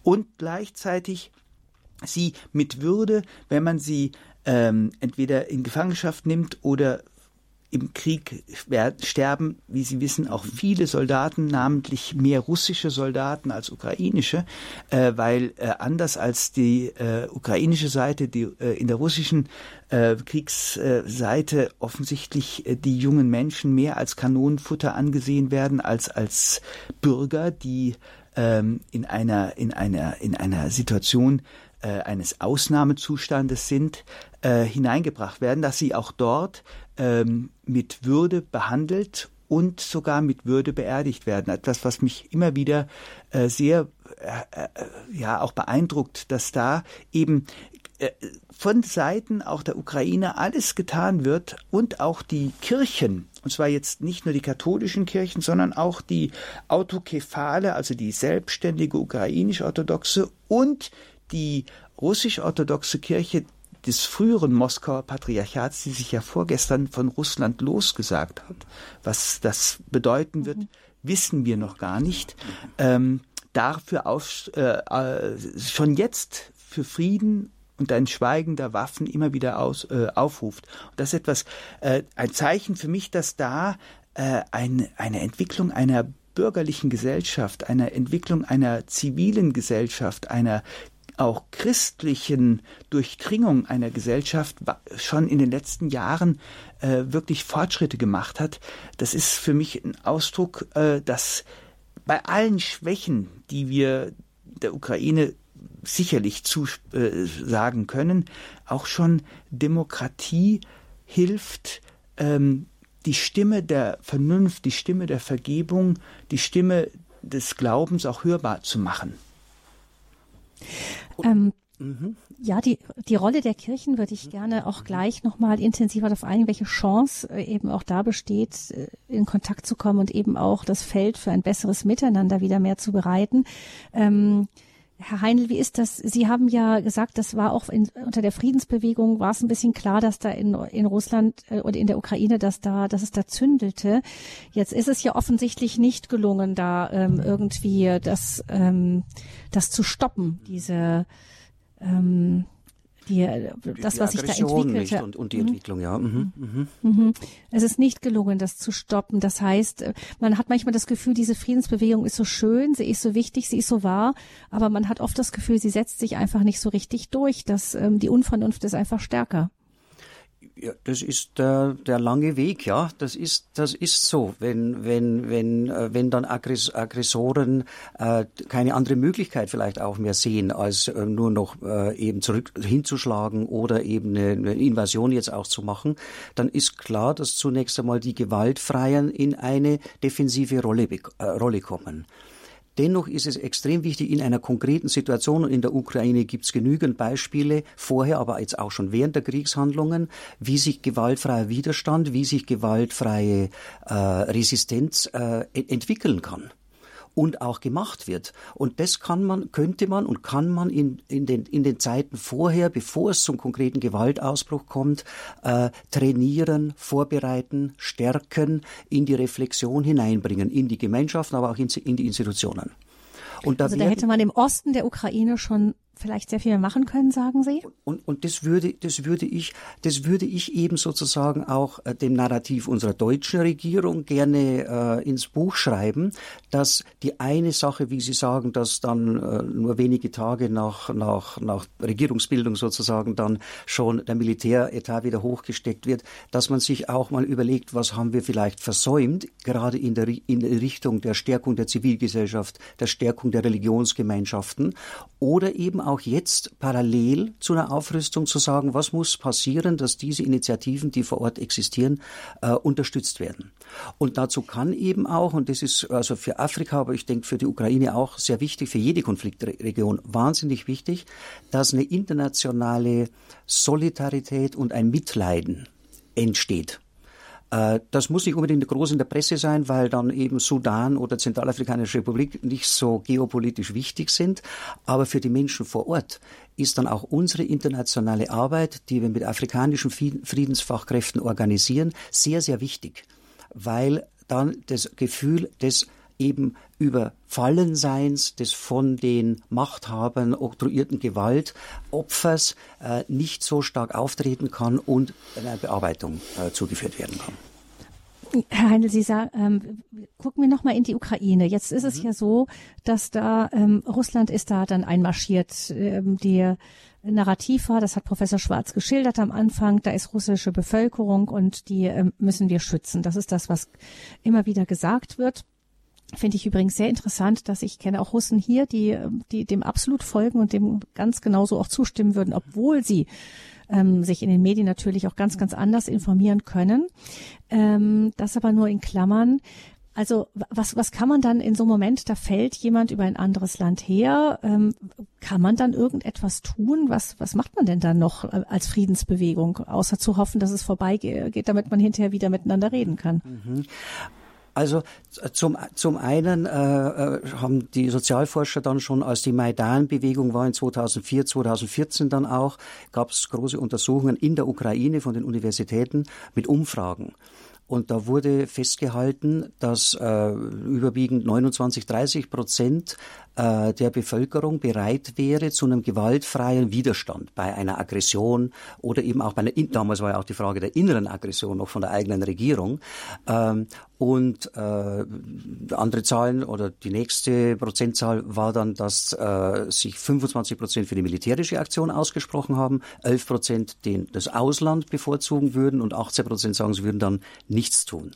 und gleichzeitig sie mit Würde, wenn man sie ähm, entweder in Gefangenschaft nimmt oder im Krieg sterben, wie Sie wissen, auch viele Soldaten, namentlich mehr russische Soldaten als ukrainische, äh, weil äh, anders als die äh, ukrainische Seite, die äh, in der russischen äh, Kriegsseite offensichtlich äh, die jungen Menschen mehr als Kanonenfutter angesehen werden als als Bürger, die ähm, in einer in einer in einer Situation eines Ausnahmezustandes sind, hineingebracht werden, dass sie auch dort ähm, mit Würde behandelt und sogar mit Würde beerdigt werden. Etwas, was mich immer wieder äh, sehr äh, äh, ja auch beeindruckt, dass da eben äh, von Seiten auch der Ukraine alles getan wird und auch die Kirchen, und zwar jetzt nicht nur die katholischen Kirchen, sondern auch die autokephale, also die selbstständige ukrainisch-orthodoxe und die russisch-orthodoxe Kirche des früheren Moskauer Patriarchats, die sich ja vorgestern von Russland losgesagt hat. Was das bedeuten wird, mhm. wissen wir noch gar nicht. Ähm, dafür auf, äh, äh, schon jetzt für Frieden und ein Schweigen der Waffen immer wieder aus, äh, aufruft. Und das ist etwas, äh, ein Zeichen für mich, dass da äh, ein, eine Entwicklung einer bürgerlichen Gesellschaft, einer Entwicklung einer zivilen Gesellschaft, einer auch christlichen Durchdringung einer Gesellschaft schon in den letzten Jahren äh, wirklich Fortschritte gemacht hat. Das ist für mich ein Ausdruck, äh, dass bei allen Schwächen, die wir der Ukraine sicherlich zusagen äh, können, auch schon Demokratie hilft, ähm, die Stimme der Vernunft, die Stimme der Vergebung, die Stimme des Glaubens auch hörbar zu machen. Ähm, mhm. Ja, die, die Rolle der Kirchen würde ich gerne auch gleich nochmal intensiver darauf eingehen, welche Chance äh, eben auch da besteht, äh, in Kontakt zu kommen und eben auch das Feld für ein besseres Miteinander wieder mehr zu bereiten. Ähm, Herr Heinl, wie ist das? Sie haben ja gesagt, das war auch in, unter der Friedensbewegung war es ein bisschen klar, dass da in, in Russland äh, oder in der Ukraine, dass da, dass es da zündelte. Jetzt ist es ja offensichtlich nicht gelungen, da ähm, irgendwie das, ähm, das zu stoppen, diese ähm, die, das, was sich da entwickelte. Und, und die mhm. Entwicklung, ja. Mhm. Mhm. mhm. Es ist nicht gelungen, das zu stoppen. Das heißt, man hat manchmal das Gefühl, diese Friedensbewegung ist so schön, sie ist so wichtig, sie ist so wahr, aber man hat oft das Gefühl, sie setzt sich einfach nicht so richtig durch. Dass ähm, die Unvernunft ist einfach stärker. Ja, das ist der, der lange Weg, ja. Das ist, das ist so. Wenn, wenn, wenn, äh, wenn dann Aggress Aggressoren äh, keine andere Möglichkeit vielleicht auch mehr sehen, als äh, nur noch äh, eben zurück hinzuschlagen oder eben eine, eine Invasion jetzt auch zu machen, dann ist klar, dass zunächst einmal die Gewaltfreien in eine defensive Rolle, äh, Rolle kommen. Dennoch ist es extrem wichtig in einer konkreten Situation, und in der Ukraine gibt es genügend Beispiele, vorher, aber jetzt auch schon während der Kriegshandlungen, wie sich gewaltfreier Widerstand, wie sich gewaltfreie äh, Resistenz äh, entwickeln kann und auch gemacht wird. Und das kann man, könnte man und kann man in, in, den, in den Zeiten vorher, bevor es zum konkreten Gewaltausbruch kommt, äh, trainieren, vorbereiten, stärken, in die Reflexion hineinbringen, in die Gemeinschaften, aber auch in, in die Institutionen. Und da also da hätte man im Osten der Ukraine schon vielleicht sehr viel machen können, sagen Sie? Und, und das würde, das würde ich, das würde ich eben sozusagen auch äh, dem Narrativ unserer deutschen Regierung gerne äh, ins Buch schreiben, dass die eine Sache, wie Sie sagen, dass dann äh, nur wenige Tage nach, nach, nach Regierungsbildung sozusagen dann schon der Militäretat wieder hochgesteckt wird, dass man sich auch mal überlegt, was haben wir vielleicht versäumt, gerade in der, in Richtung der Stärkung der Zivilgesellschaft, der Stärkung der Religionsgemeinschaften oder eben auch jetzt parallel zu einer Aufrüstung zu sagen, was muss passieren, dass diese Initiativen, die vor Ort existieren, äh, unterstützt werden. Und dazu kann eben auch, und das ist also für Afrika, aber ich denke für die Ukraine auch sehr wichtig, für jede Konfliktregion wahnsinnig wichtig, dass eine internationale Solidarität und ein Mitleiden entsteht das muss nicht unbedingt groß in der Presse sein, weil dann eben Sudan oder Zentralafrikanische Republik nicht so geopolitisch wichtig sind. Aber für die Menschen vor Ort ist dann auch unsere internationale Arbeit, die wir mit afrikanischen Friedensfachkräften organisieren, sehr, sehr wichtig, weil dann das Gefühl des eben Überfallenseins des von den Machthabern oktroyierten Gewaltopfers äh, nicht so stark auftreten kann und einer Bearbeitung äh, zugeführt werden kann. Herr Heindl, Sie sagen, ähm, gucken wir nochmal in die Ukraine. Jetzt ist es mhm. ja so, dass da ähm, Russland ist da dann einmarschiert. Ähm, die Narrativ war, das hat Professor Schwarz geschildert am Anfang, da ist russische Bevölkerung und die ähm, müssen wir schützen. Das ist das, was immer wieder gesagt wird. Finde ich übrigens sehr interessant, dass ich kenne auch Russen hier, die, die dem absolut folgen und dem ganz genauso auch zustimmen würden, obwohl sie ähm, sich in den Medien natürlich auch ganz, ganz anders informieren können. Ähm, das aber nur in Klammern. Also was, was kann man dann in so einem Moment, da fällt jemand über ein anderes Land her, ähm, kann man dann irgendetwas tun? Was, was macht man denn dann noch äh, als Friedensbewegung, außer zu hoffen, dass es vorbeigeht, damit man hinterher wieder miteinander reden kann? Mhm. Also zum, zum einen äh, äh, haben die Sozialforscher dann schon, als die Maidan-Bewegung war in 2004, 2014 dann auch, gab es große Untersuchungen in der Ukraine von den Universitäten mit Umfragen. Und da wurde festgehalten, dass äh, überwiegend 29, 30 Prozent äh, der Bevölkerung bereit wäre zu einem gewaltfreien Widerstand bei einer Aggression oder eben auch bei einer, damals war ja auch die Frage der inneren Aggression noch von der eigenen Regierung. Ähm, und äh, andere Zahlen oder die nächste Prozentzahl war dann, dass äh, sich 25 Prozent für die militärische Aktion ausgesprochen haben, 11 Prozent den, das Ausland bevorzugen würden und 18 Prozent sagen, sie würden dann nichts tun.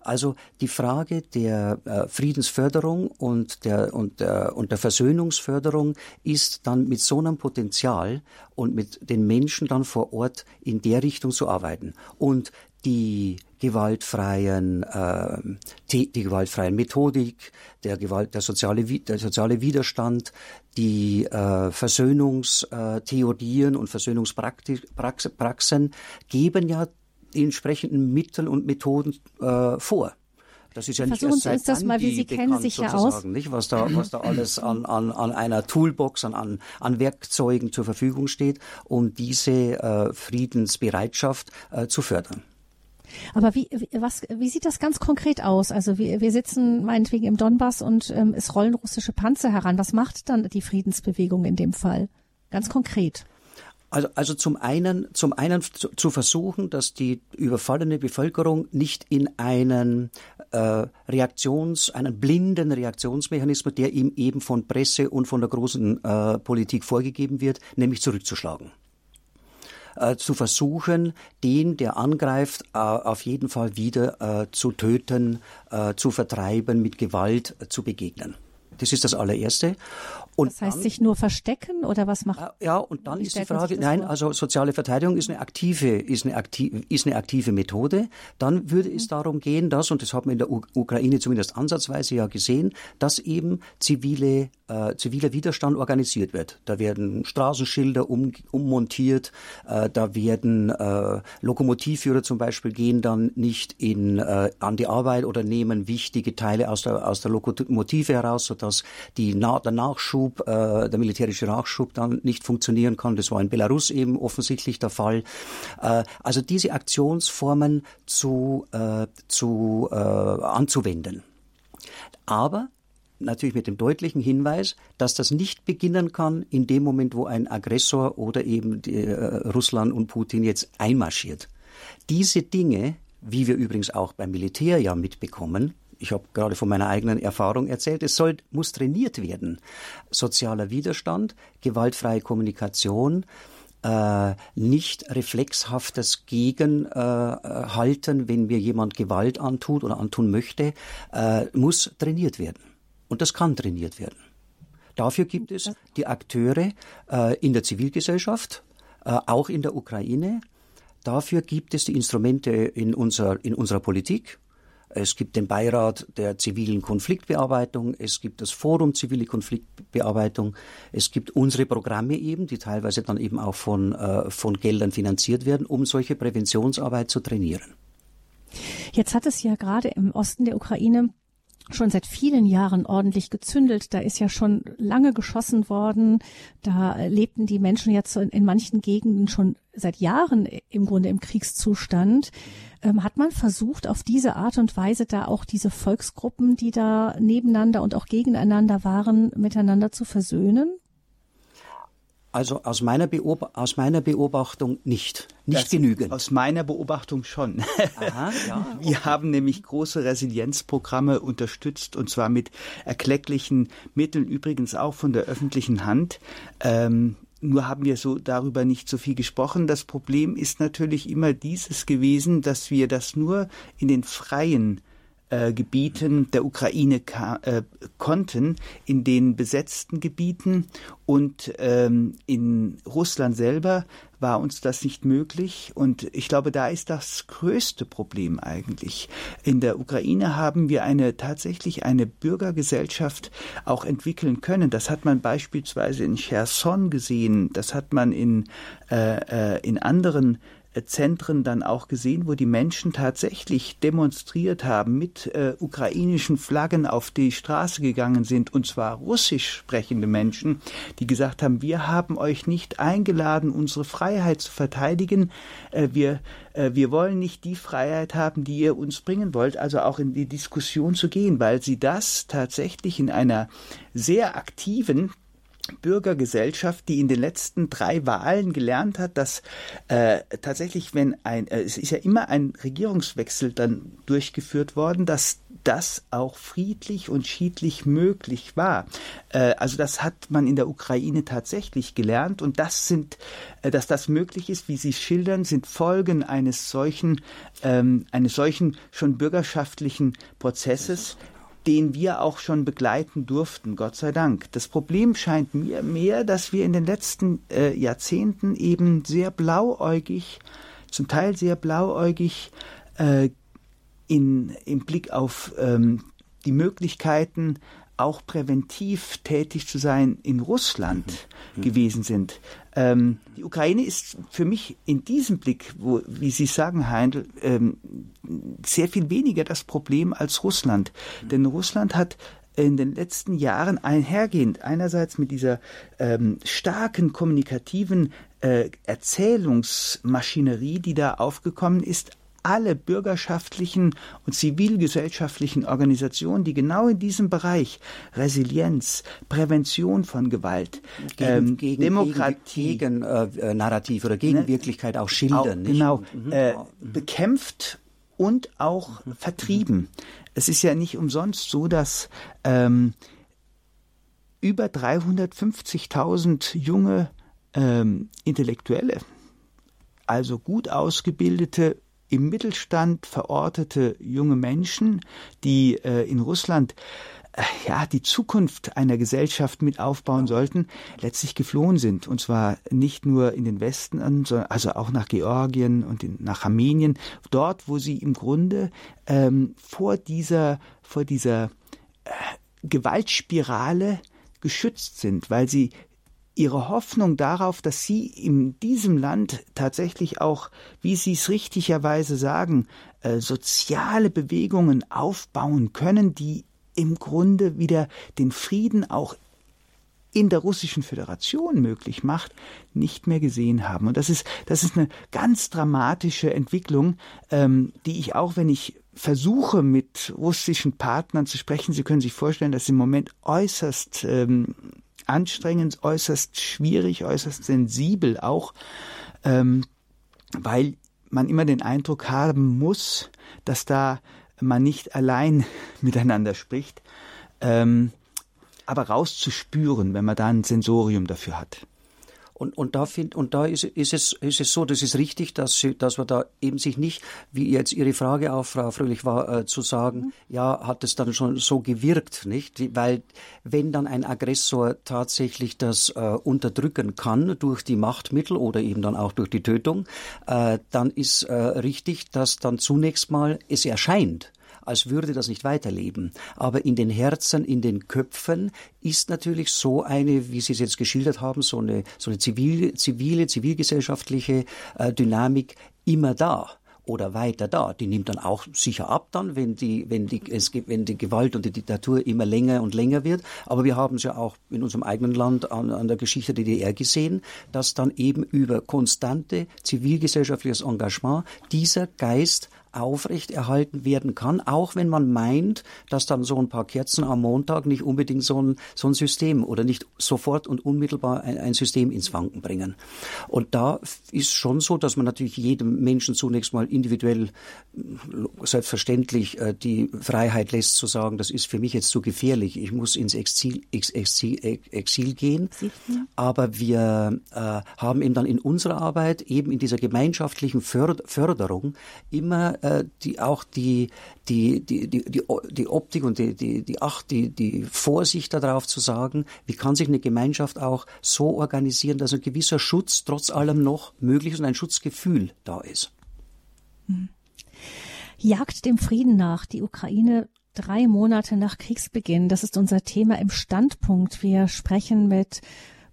Also die Frage der äh, Friedensförderung und der, und, der, und der Versöhnungsförderung ist dann mit so einem Potenzial und mit den Menschen dann vor Ort in der Richtung zu arbeiten. Und die gewaltfreien, äh, die, die gewaltfreien Methodik, der Gewalt, der soziale, der soziale Widerstand, die äh, Versöhnungstheorien und Versöhnungspraxen geben ja die entsprechenden Mittel und Methoden äh, vor. Das ist ja nicht Versuchen Sie uns das mal, wie Sie kennen sich ja aus. Nicht, was, da, was da alles an, an, an einer Toolbox, an, an Werkzeugen zur Verfügung steht, um diese äh, Friedensbereitschaft äh, zu fördern. Aber wie, was, wie sieht das ganz konkret aus? Also wir, wir sitzen meinetwegen im Donbass und ähm, es rollen russische Panzer heran. Was macht dann die Friedensbewegung in dem Fall? Ganz konkret. Also, also zum einen, zum einen zu, zu, versuchen, dass die überfallene Bevölkerung nicht in einen äh, Reaktions, einen blinden Reaktionsmechanismus, der ihm eben von Presse und von der großen äh, Politik vorgegeben wird, nämlich zurückzuschlagen äh, zu versuchen, den, der angreift, äh, auf jeden Fall wieder äh, zu töten, zu vertreiben, mit Gewalt zu begegnen. Das ist das allererste. Und das heißt, dann, sich nur verstecken oder was macht? Äh, ja, und dann ist die Frage, nein, vor? also soziale Verteidigung ist eine aktive, ist eine aktive, ist eine aktive Methode. Dann würde mhm. es darum gehen, dass, und das hat man in der U Ukraine zumindest ansatzweise ja gesehen, dass eben zivile, äh, ziviler Widerstand organisiert wird. Da werden Straßenschilder um, ummontiert, äh, da werden äh, Lokomotivführer zum Beispiel gehen dann nicht in, äh, an die Arbeit oder nehmen wichtige Teile aus der, aus der Lokomotive heraus, sodass die, na, der Nachschub äh, der militärische Nachschub dann nicht funktionieren kann. Das war in Belarus eben offensichtlich der Fall. Äh, also diese Aktionsformen zu, äh, zu äh, anzuwenden. Aber natürlich mit dem deutlichen Hinweis, dass das nicht beginnen kann in dem Moment, wo ein Aggressor oder eben die, äh, Russland und Putin jetzt einmarschiert. Diese Dinge, wie wir übrigens auch beim Militär ja mitbekommen, ich habe gerade von meiner eigenen Erfahrung erzählt, es soll, muss trainiert werden. Sozialer Widerstand, gewaltfreie Kommunikation, äh, nicht reflexhaftes Gegenhalten, äh, wenn mir jemand Gewalt antut oder antun möchte, äh, muss trainiert werden. Und das kann trainiert werden. Dafür gibt es die Akteure äh, in der Zivilgesellschaft, äh, auch in der Ukraine. Dafür gibt es die Instrumente in, unser, in unserer Politik. Es gibt den Beirat der zivilen Konfliktbearbeitung, es gibt das Forum zivile Konfliktbearbeitung, es gibt unsere Programme eben, die teilweise dann eben auch von, äh, von Geldern finanziert werden, um solche Präventionsarbeit zu trainieren. Jetzt hat es ja gerade im Osten der Ukraine schon seit vielen Jahren ordentlich gezündelt. Da ist ja schon lange geschossen worden. Da lebten die Menschen jetzt in, in manchen Gegenden schon seit Jahren im Grunde im Kriegszustand. Ähm, hat man versucht, auf diese Art und Weise da auch diese Volksgruppen, die da nebeneinander und auch gegeneinander waren, miteinander zu versöhnen? Also aus meiner, Beob aus meiner Beobachtung nicht. Nicht das genügend. Aus meiner Beobachtung schon. Aha, [laughs] ja. Wir haben nämlich große Resilienzprogramme unterstützt und zwar mit erklecklichen Mitteln, übrigens auch von der öffentlichen Hand. Ähm, nur haben wir so darüber nicht so viel gesprochen. Das Problem ist natürlich immer dieses gewesen, dass wir das nur in den freien äh, Gebieten der Ukraine äh, konnten, in den besetzten Gebieten und ähm, in Russland selber war uns das nicht möglich. Und ich glaube, da ist das größte Problem eigentlich. In der Ukraine haben wir eine tatsächlich eine Bürgergesellschaft auch entwickeln können. Das hat man beispielsweise in Cherson gesehen. Das hat man in, äh, äh in anderen Zentren dann auch gesehen, wo die Menschen tatsächlich demonstriert haben, mit äh, ukrainischen Flaggen auf die Straße gegangen sind, und zwar russisch sprechende Menschen, die gesagt haben, wir haben euch nicht eingeladen, unsere Freiheit zu verteidigen. Äh, wir, äh, wir wollen nicht die Freiheit haben, die ihr uns bringen wollt, also auch in die Diskussion zu gehen, weil sie das tatsächlich in einer sehr aktiven Bürgergesellschaft, die in den letzten drei Wahlen gelernt hat, dass äh, tatsächlich, wenn ein, äh, es ist ja immer ein Regierungswechsel dann durchgeführt worden, dass das auch friedlich und schiedlich möglich war. Äh, also das hat man in der Ukraine tatsächlich gelernt und das sind, äh, dass das möglich ist, wie Sie schildern, sind Folgen eines solchen, ähm, eines solchen schon bürgerschaftlichen Prozesses, den wir auch schon begleiten durften, Gott sei Dank. Das Problem scheint mir mehr, dass wir in den letzten äh, Jahrzehnten eben sehr blauäugig, zum Teil sehr blauäugig äh, in, im Blick auf ähm, die Möglichkeiten auch präventiv tätig zu sein in Russland mhm. gewesen sind. Ähm, die Ukraine ist für mich in diesem Blick, wo, wie Sie sagen, Heindl, ähm, sehr viel weniger das Problem als Russland. Mhm. Denn Russland hat in den letzten Jahren einhergehend einerseits mit dieser ähm, starken kommunikativen äh, Erzählungsmaschinerie, die da aufgekommen ist, alle bürgerschaftlichen und zivilgesellschaftlichen Organisationen, die genau in diesem Bereich Resilienz, Prävention von Gewalt, gegen, ähm, gegen, Demokratie, gegen, äh, Narrativ oder gegen ne, Wirklichkeit auch schildern, auch, genau, mhm. äh, bekämpft und auch mhm. vertrieben. Es ist ja nicht umsonst so, dass ähm, über 350.000 junge ähm, Intellektuelle, also gut ausgebildete im Mittelstand verortete junge Menschen, die äh, in Russland äh, ja, die Zukunft einer Gesellschaft mit aufbauen sollten, letztlich geflohen sind. Und zwar nicht nur in den Westen, sondern also auch nach Georgien und in, nach Armenien, dort, wo sie im Grunde ähm, vor dieser, vor dieser äh, Gewaltspirale geschützt sind, weil sie ihre Hoffnung darauf, dass sie in diesem Land tatsächlich auch, wie Sie es richtigerweise sagen, äh, soziale Bewegungen aufbauen können, die im Grunde wieder den Frieden auch in der russischen Föderation möglich macht, nicht mehr gesehen haben. Und das ist, das ist eine ganz dramatische Entwicklung, ähm, die ich auch, wenn ich versuche, mit russischen Partnern zu sprechen, Sie können sich vorstellen, dass im Moment äußerst ähm, anstrengend, äußerst schwierig, äußerst sensibel auch, ähm, weil man immer den Eindruck haben muss, dass da man nicht allein [laughs] miteinander spricht, ähm, aber rauszuspüren, wenn man da ein Sensorium dafür hat. Und, und da, find, und da ist, ist, es, ist es so, das ist richtig, dass, sie, dass man da eben sich nicht, wie jetzt Ihre Frage auch, Frau Fröhlich, war, äh, zu sagen, mhm. ja, hat es dann schon so gewirkt, nicht? Weil wenn dann ein Aggressor tatsächlich das äh, unterdrücken kann durch die Machtmittel oder eben dann auch durch die Tötung, äh, dann ist äh, richtig, dass dann zunächst mal es erscheint, als würde das nicht weiterleben. Aber in den Herzen, in den Köpfen ist natürlich so eine, wie Sie es jetzt geschildert haben, so eine, so eine zivile, zivile zivilgesellschaftliche äh, Dynamik immer da. oder weiter da. Die nimmt dann auch sicher ab dann, wenn die, wenn die, es, wenn die Gewalt und die Diktatur immer länger und länger wird. Aber wir haben es ja auch in unserem eigenen Land an, an der Geschichte der DDR gesehen, dass dann eben über konstante zivilgesellschaftliches Engagement dieser Geist aufrechterhalten werden kann, auch wenn man meint, dass dann so ein paar Kerzen am Montag nicht unbedingt so ein, so ein System oder nicht sofort und unmittelbar ein, ein System ins Wanken bringen. Und da ist schon so, dass man natürlich jedem Menschen zunächst mal individuell selbstverständlich äh, die Freiheit lässt zu sagen, das ist für mich jetzt zu gefährlich, ich muss ins Exil, Exil, Exil gehen. Aber wir äh, haben eben dann in unserer Arbeit, eben in dieser gemeinschaftlichen Förderung, immer äh, die auch die, die, die, die, die, Optik und die, die, die Acht, die, die Vorsicht darauf zu sagen, wie kann sich eine Gemeinschaft auch so organisieren, dass ein gewisser Schutz trotz allem noch möglich ist und ein Schutzgefühl da ist. Hm. Jagd dem Frieden nach. Die Ukraine drei Monate nach Kriegsbeginn. Das ist unser Thema im Standpunkt. Wir sprechen mit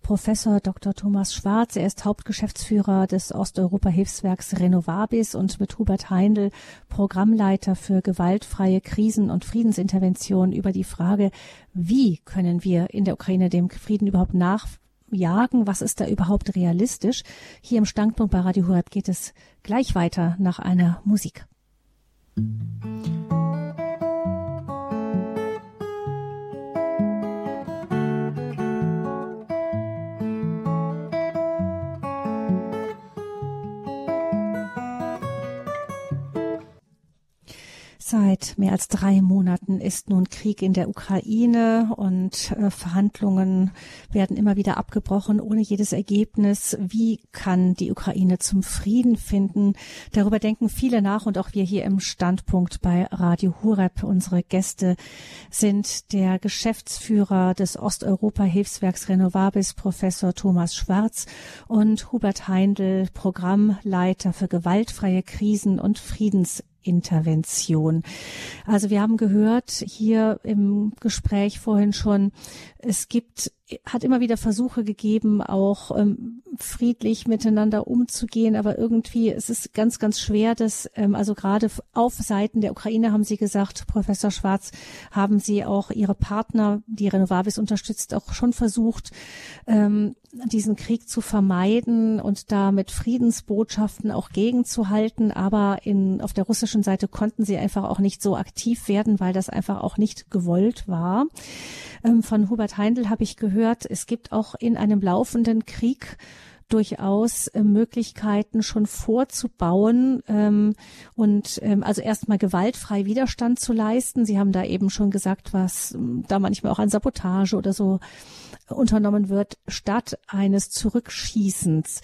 Professor Dr. Thomas Schwarz. Er ist Hauptgeschäftsführer des Osteuropa-Hilfswerks Renovabis und mit Hubert Heindl Programmleiter für gewaltfreie Krisen- und Friedensintervention über die Frage, wie können wir in der Ukraine dem Frieden überhaupt nachjagen? Was ist da überhaupt realistisch? Hier im Standpunkt bei Radio Horeb geht es gleich weiter nach einer Musik. Musik Seit mehr als drei Monaten ist nun Krieg in der Ukraine und äh, Verhandlungen werden immer wieder abgebrochen ohne jedes Ergebnis. Wie kann die Ukraine zum Frieden finden? Darüber denken viele nach und auch wir hier im Standpunkt bei Radio Hureb. Unsere Gäste sind der Geschäftsführer des Osteuropa-Hilfswerks Renovabis, Professor Thomas Schwarz und Hubert Heindl, Programmleiter für gewaltfreie Krisen und Friedens Intervention. Also wir haben gehört hier im Gespräch vorhin schon, es gibt, hat immer wieder Versuche gegeben, auch ähm, friedlich miteinander umzugehen, aber irgendwie es ist ganz, ganz schwer, dass ähm, also gerade auf Seiten der Ukraine haben Sie gesagt, Professor Schwarz, haben Sie auch Ihre Partner, die Renovavis unterstützt, auch schon versucht, ähm, diesen Krieg zu vermeiden und da mit Friedensbotschaften auch gegenzuhalten. Aber in, auf der russischen Seite konnten sie einfach auch nicht so aktiv werden, weil das einfach auch nicht gewollt war. Ähm, von Hubert Heindl habe ich gehört, es gibt auch in einem laufenden Krieg durchaus äh, Möglichkeiten schon vorzubauen ähm, und ähm, also erstmal gewaltfrei Widerstand zu leisten. Sie haben da eben schon gesagt, was ähm, da manchmal auch an Sabotage oder so unternommen wird, statt eines Zurückschießens.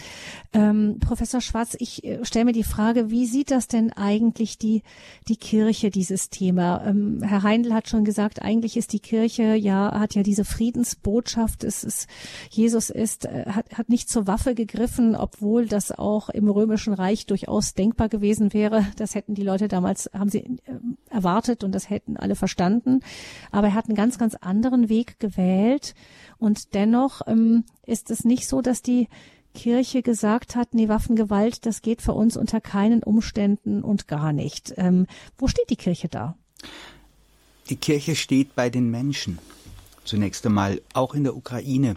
Ähm, Professor Schwarz, ich äh, stelle mir die Frage, wie sieht das denn eigentlich die, die Kirche, dieses Thema? Ähm, Herr Heindl hat schon gesagt, eigentlich ist die Kirche, ja, hat ja diese Friedensbotschaft, es ist, Jesus ist, äh, hat, hat nicht zur Waffe gegriffen, obwohl das auch im Römischen Reich durchaus denkbar gewesen wäre. Das hätten die Leute damals, haben sie äh, erwartet und das hätten alle verstanden. Aber er hat einen ganz, ganz anderen Weg gewählt und dennoch ähm, ist es nicht so, dass die Kirche gesagt hat, nee, Waffengewalt, das geht für uns unter keinen Umständen und gar nicht. Ähm, wo steht die Kirche da? Die Kirche steht bei den Menschen. Zunächst einmal auch in der Ukraine.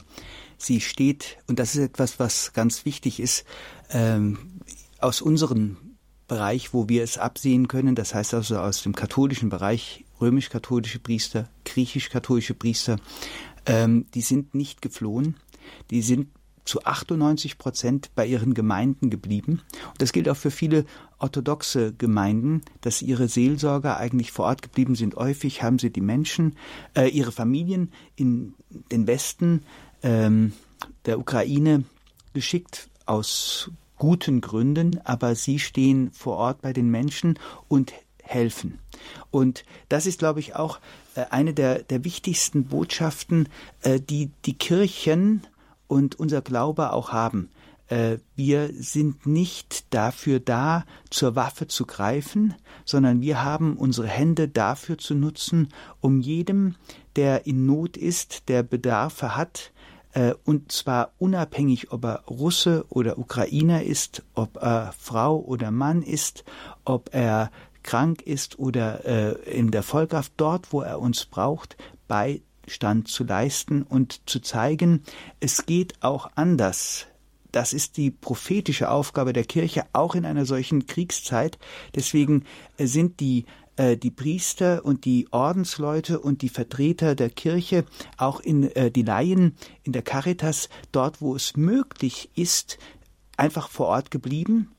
Sie steht, und das ist etwas, was ganz wichtig ist, ähm, aus unserem Bereich, wo wir es absehen können, das heißt also aus dem katholischen Bereich, römisch-katholische Priester, griechisch-katholische Priester, ähm, die sind nicht geflohen, die sind zu 98 Prozent bei ihren Gemeinden geblieben. Und das gilt auch für viele orthodoxe Gemeinden, dass ihre Seelsorger eigentlich vor Ort geblieben sind. Häufig haben sie die Menschen, äh, ihre Familien in den Westen ähm, der Ukraine geschickt aus guten Gründen, aber sie stehen vor Ort bei den Menschen und helfen. Und das ist, glaube ich, auch äh, eine der, der wichtigsten Botschaften, äh, die die Kirchen und unser Glaube auch haben. Äh, wir sind nicht dafür da, zur Waffe zu greifen, sondern wir haben unsere Hände dafür zu nutzen, um jedem, der in Not ist, der Bedarfe hat, und zwar unabhängig, ob er Russe oder Ukrainer ist, ob er Frau oder Mann ist, ob er krank ist oder äh, in der Vollkraft, dort, wo er uns braucht, Beistand zu leisten und zu zeigen, es geht auch anders. Das ist die prophetische Aufgabe der Kirche, auch in einer solchen Kriegszeit. Deswegen äh, sind die äh, die Priester und die Ordensleute und die Vertreter der Kirche, auch in äh, die Laien in der Caritas, dort wo es möglich ist, einfach vor Ort geblieben,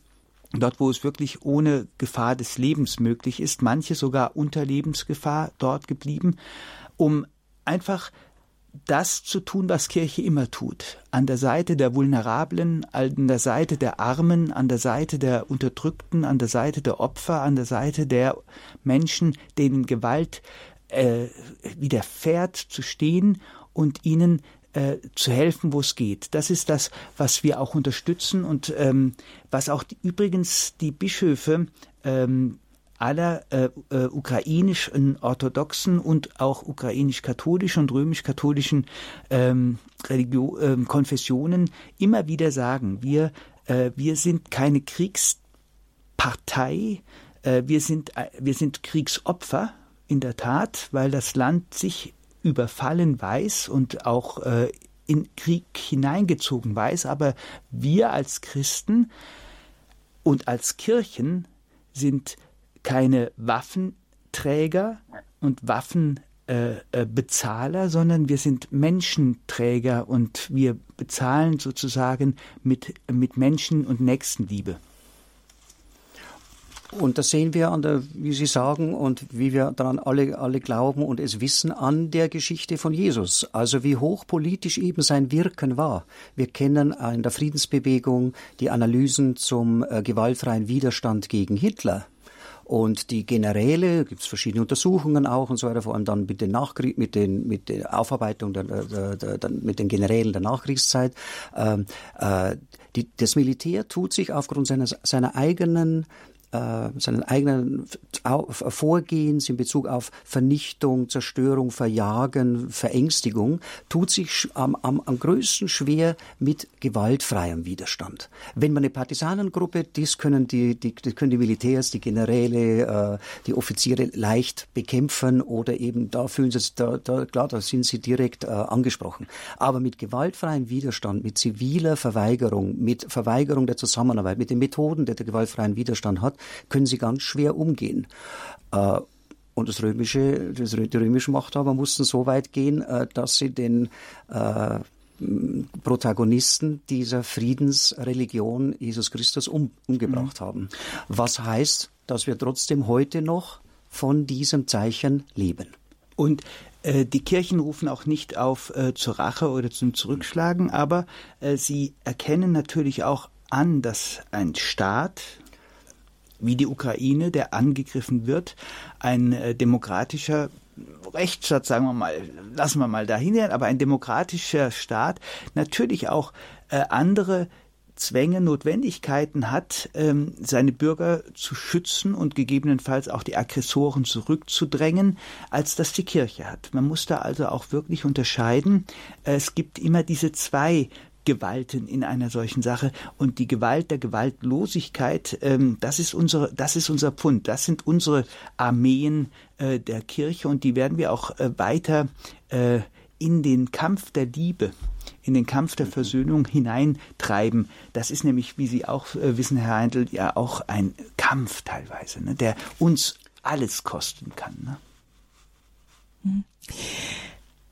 dort wo es wirklich ohne Gefahr des Lebens möglich ist, manche sogar unter Lebensgefahr dort geblieben, um einfach das zu tun, was Kirche immer tut. An der Seite der Vulnerablen, an der Seite der Armen, an der Seite der Unterdrückten, an der Seite der Opfer, an der Seite der Menschen, denen Gewalt äh, widerfährt, zu stehen und ihnen äh, zu helfen, wo es geht. Das ist das, was wir auch unterstützen und ähm, was auch die, übrigens die Bischöfe ähm, aller äh, äh, ukrainischen orthodoxen und auch ukrainisch-katholischen und römisch-katholischen ähm, Religion, äh, Konfessionen immer wieder sagen, wir, äh, wir sind keine Kriegspartei, äh, wir, sind, äh, wir sind Kriegsopfer in der Tat, weil das Land sich überfallen weiß und auch äh, in Krieg hineingezogen weiß, aber wir als Christen und als Kirchen sind keine Waffenträger und Waffenbezahler, äh, sondern wir sind Menschenträger und wir bezahlen sozusagen mit, mit Menschen und Nächstenliebe. Und das sehen wir an der, wie Sie sagen, und wie wir daran alle, alle glauben und es wissen, an der Geschichte von Jesus. Also wie hochpolitisch eben sein Wirken war. Wir kennen in der Friedensbewegung die Analysen zum äh, gewaltfreien Widerstand gegen Hitler. Und die Generäle, gibt es verschiedene Untersuchungen auch und so weiter, vor allem dann mit den Nachkrieg, mit den mit der Aufarbeitung der, der, der, mit den Generälen der Nachkriegszeit. Ähm, äh, die, das Militär tut sich aufgrund seiner, seiner eigenen äh, seinen eigenen Vorgehens in Bezug auf Vernichtung, Zerstörung, Verjagen, Verängstigung, tut sich am, am, am größten schwer mit gewaltfreiem Widerstand. Wenn man eine Partisanengruppe, das können die, die, das können die Militärs, die Generäle, äh, die Offiziere leicht bekämpfen oder eben da fühlen sie da, da, klar, da sind sie direkt äh, angesprochen. Aber mit gewaltfreiem Widerstand, mit ziviler Verweigerung, mit Verweigerung der Zusammenarbeit, mit den Methoden, die der gewaltfreien Widerstand hat, können sie ganz schwer umgehen. Äh, und das römische, das, die römischen Machthaber mussten so weit gehen, äh, dass sie den äh, Protagonisten dieser Friedensreligion Jesus Christus um, umgebracht mhm. haben. Was heißt, dass wir trotzdem heute noch von diesem Zeichen leben. Und äh, die Kirchen rufen auch nicht auf äh, zur Rache oder zum Zurückschlagen, aber äh, sie erkennen natürlich auch an, dass ein Staat, wie die Ukraine, der angegriffen wird, ein äh, demokratischer Rechtsstaat, sagen wir mal, lassen wir mal dahin, aber ein demokratischer Staat natürlich auch äh, andere Zwänge, Notwendigkeiten hat, ähm, seine Bürger zu schützen und gegebenenfalls auch die Aggressoren zurückzudrängen, als das die Kirche hat. Man muss da also auch wirklich unterscheiden. Es gibt immer diese zwei Gewalten in einer solchen Sache. Und die Gewalt der Gewaltlosigkeit, ähm, das ist unsere, das ist unser Pfund, das sind unsere Armeen äh, der Kirche und die werden wir auch äh, weiter äh, in den Kampf der Liebe in den Kampf der Versöhnung hineintreiben. Das ist nämlich, wie Sie auch äh, wissen, Herr Heindl, ja auch ein Kampf teilweise, ne, der uns alles kosten kann. Ne? Mhm.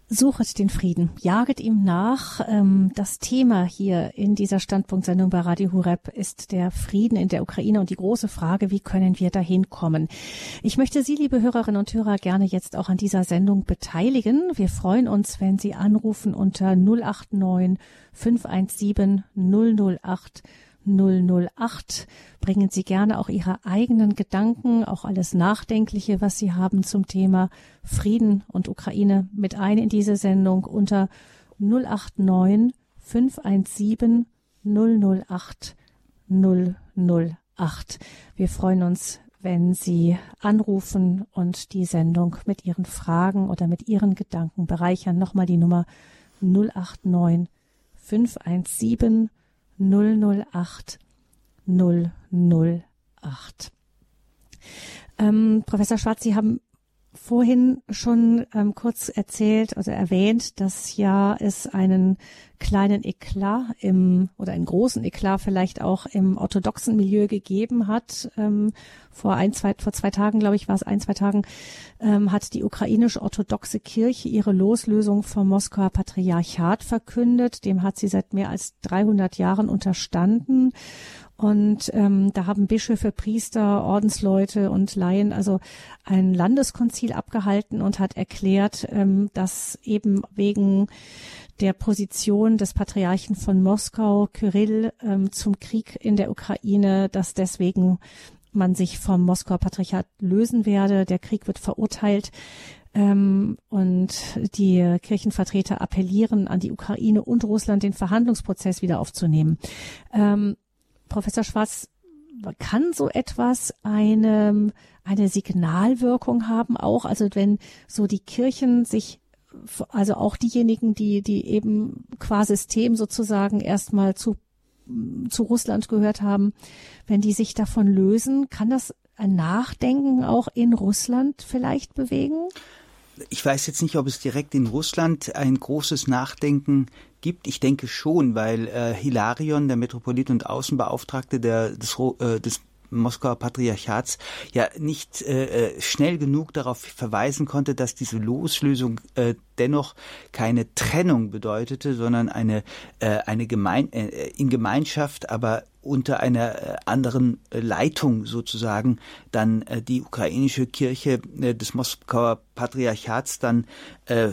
Suchet den Frieden, jaget ihm nach. Ähm, das Thema hier in dieser Standpunktsendung bei Radio Hureb ist der Frieden in der Ukraine und die große Frage, wie können wir dahin kommen? Ich möchte Sie, liebe Hörerinnen und Hörer, gerne jetzt auch an dieser Sendung beteiligen. Wir freuen uns, wenn Sie anrufen unter 089 517 008 008. Bringen Sie gerne auch Ihre eigenen Gedanken, auch alles Nachdenkliche, was Sie haben zum Thema Frieden und Ukraine mit ein in diese Sendung unter 089 517 008 008. Wir freuen uns, wenn Sie anrufen und die Sendung mit Ihren Fragen oder mit Ihren Gedanken bereichern. Nochmal die Nummer 089 517 008 008. Ähm, Professor Schwarz, Sie haben vorhin schon ähm, kurz erzählt, also erwähnt, dass ja es einen kleinen Eklat im oder einen großen Eklat vielleicht auch im orthodoxen Milieu gegeben hat. Ähm, vor ein, zwei, vor zwei Tagen, glaube ich, war es ein, zwei Tagen, ähm, hat die ukrainisch-orthodoxe Kirche ihre Loslösung vom Moskauer Patriarchat verkündet. Dem hat sie seit mehr als 300 Jahren unterstanden. Und ähm, da haben Bischöfe, Priester, Ordensleute und Laien also ein Landeskonzil abgehalten und hat erklärt, ähm, dass eben wegen der Position des Patriarchen von Moskau, Kyrill, ähm, zum Krieg in der Ukraine, dass deswegen man sich vom Moskauer Patriarchat lösen werde. Der Krieg wird verurteilt. Ähm, und die Kirchenvertreter appellieren an die Ukraine und Russland, den Verhandlungsprozess wieder aufzunehmen. Ähm, Professor Schwarz, kann so etwas eine, eine Signalwirkung haben auch? Also wenn so die Kirchen sich, also auch diejenigen, die, die eben qua System sozusagen erstmal zu, zu Russland gehört haben, wenn die sich davon lösen, kann das ein Nachdenken auch in Russland vielleicht bewegen? Ich weiß jetzt nicht, ob es direkt in Russland ein großes Nachdenken gibt. Ich denke schon, weil äh, Hilarion, der Metropolit und Außenbeauftragte der, des, äh, des Moskauer Patriarchats ja nicht äh, äh, schnell genug darauf verweisen konnte, dass diese Loslösung äh, dennoch keine Trennung bedeutete, sondern eine äh, eine Gemein äh, in Gemeinschaft, aber unter einer äh, anderen äh, Leitung sozusagen dann die ukrainische Kirche des Moskauer Patriarchats dann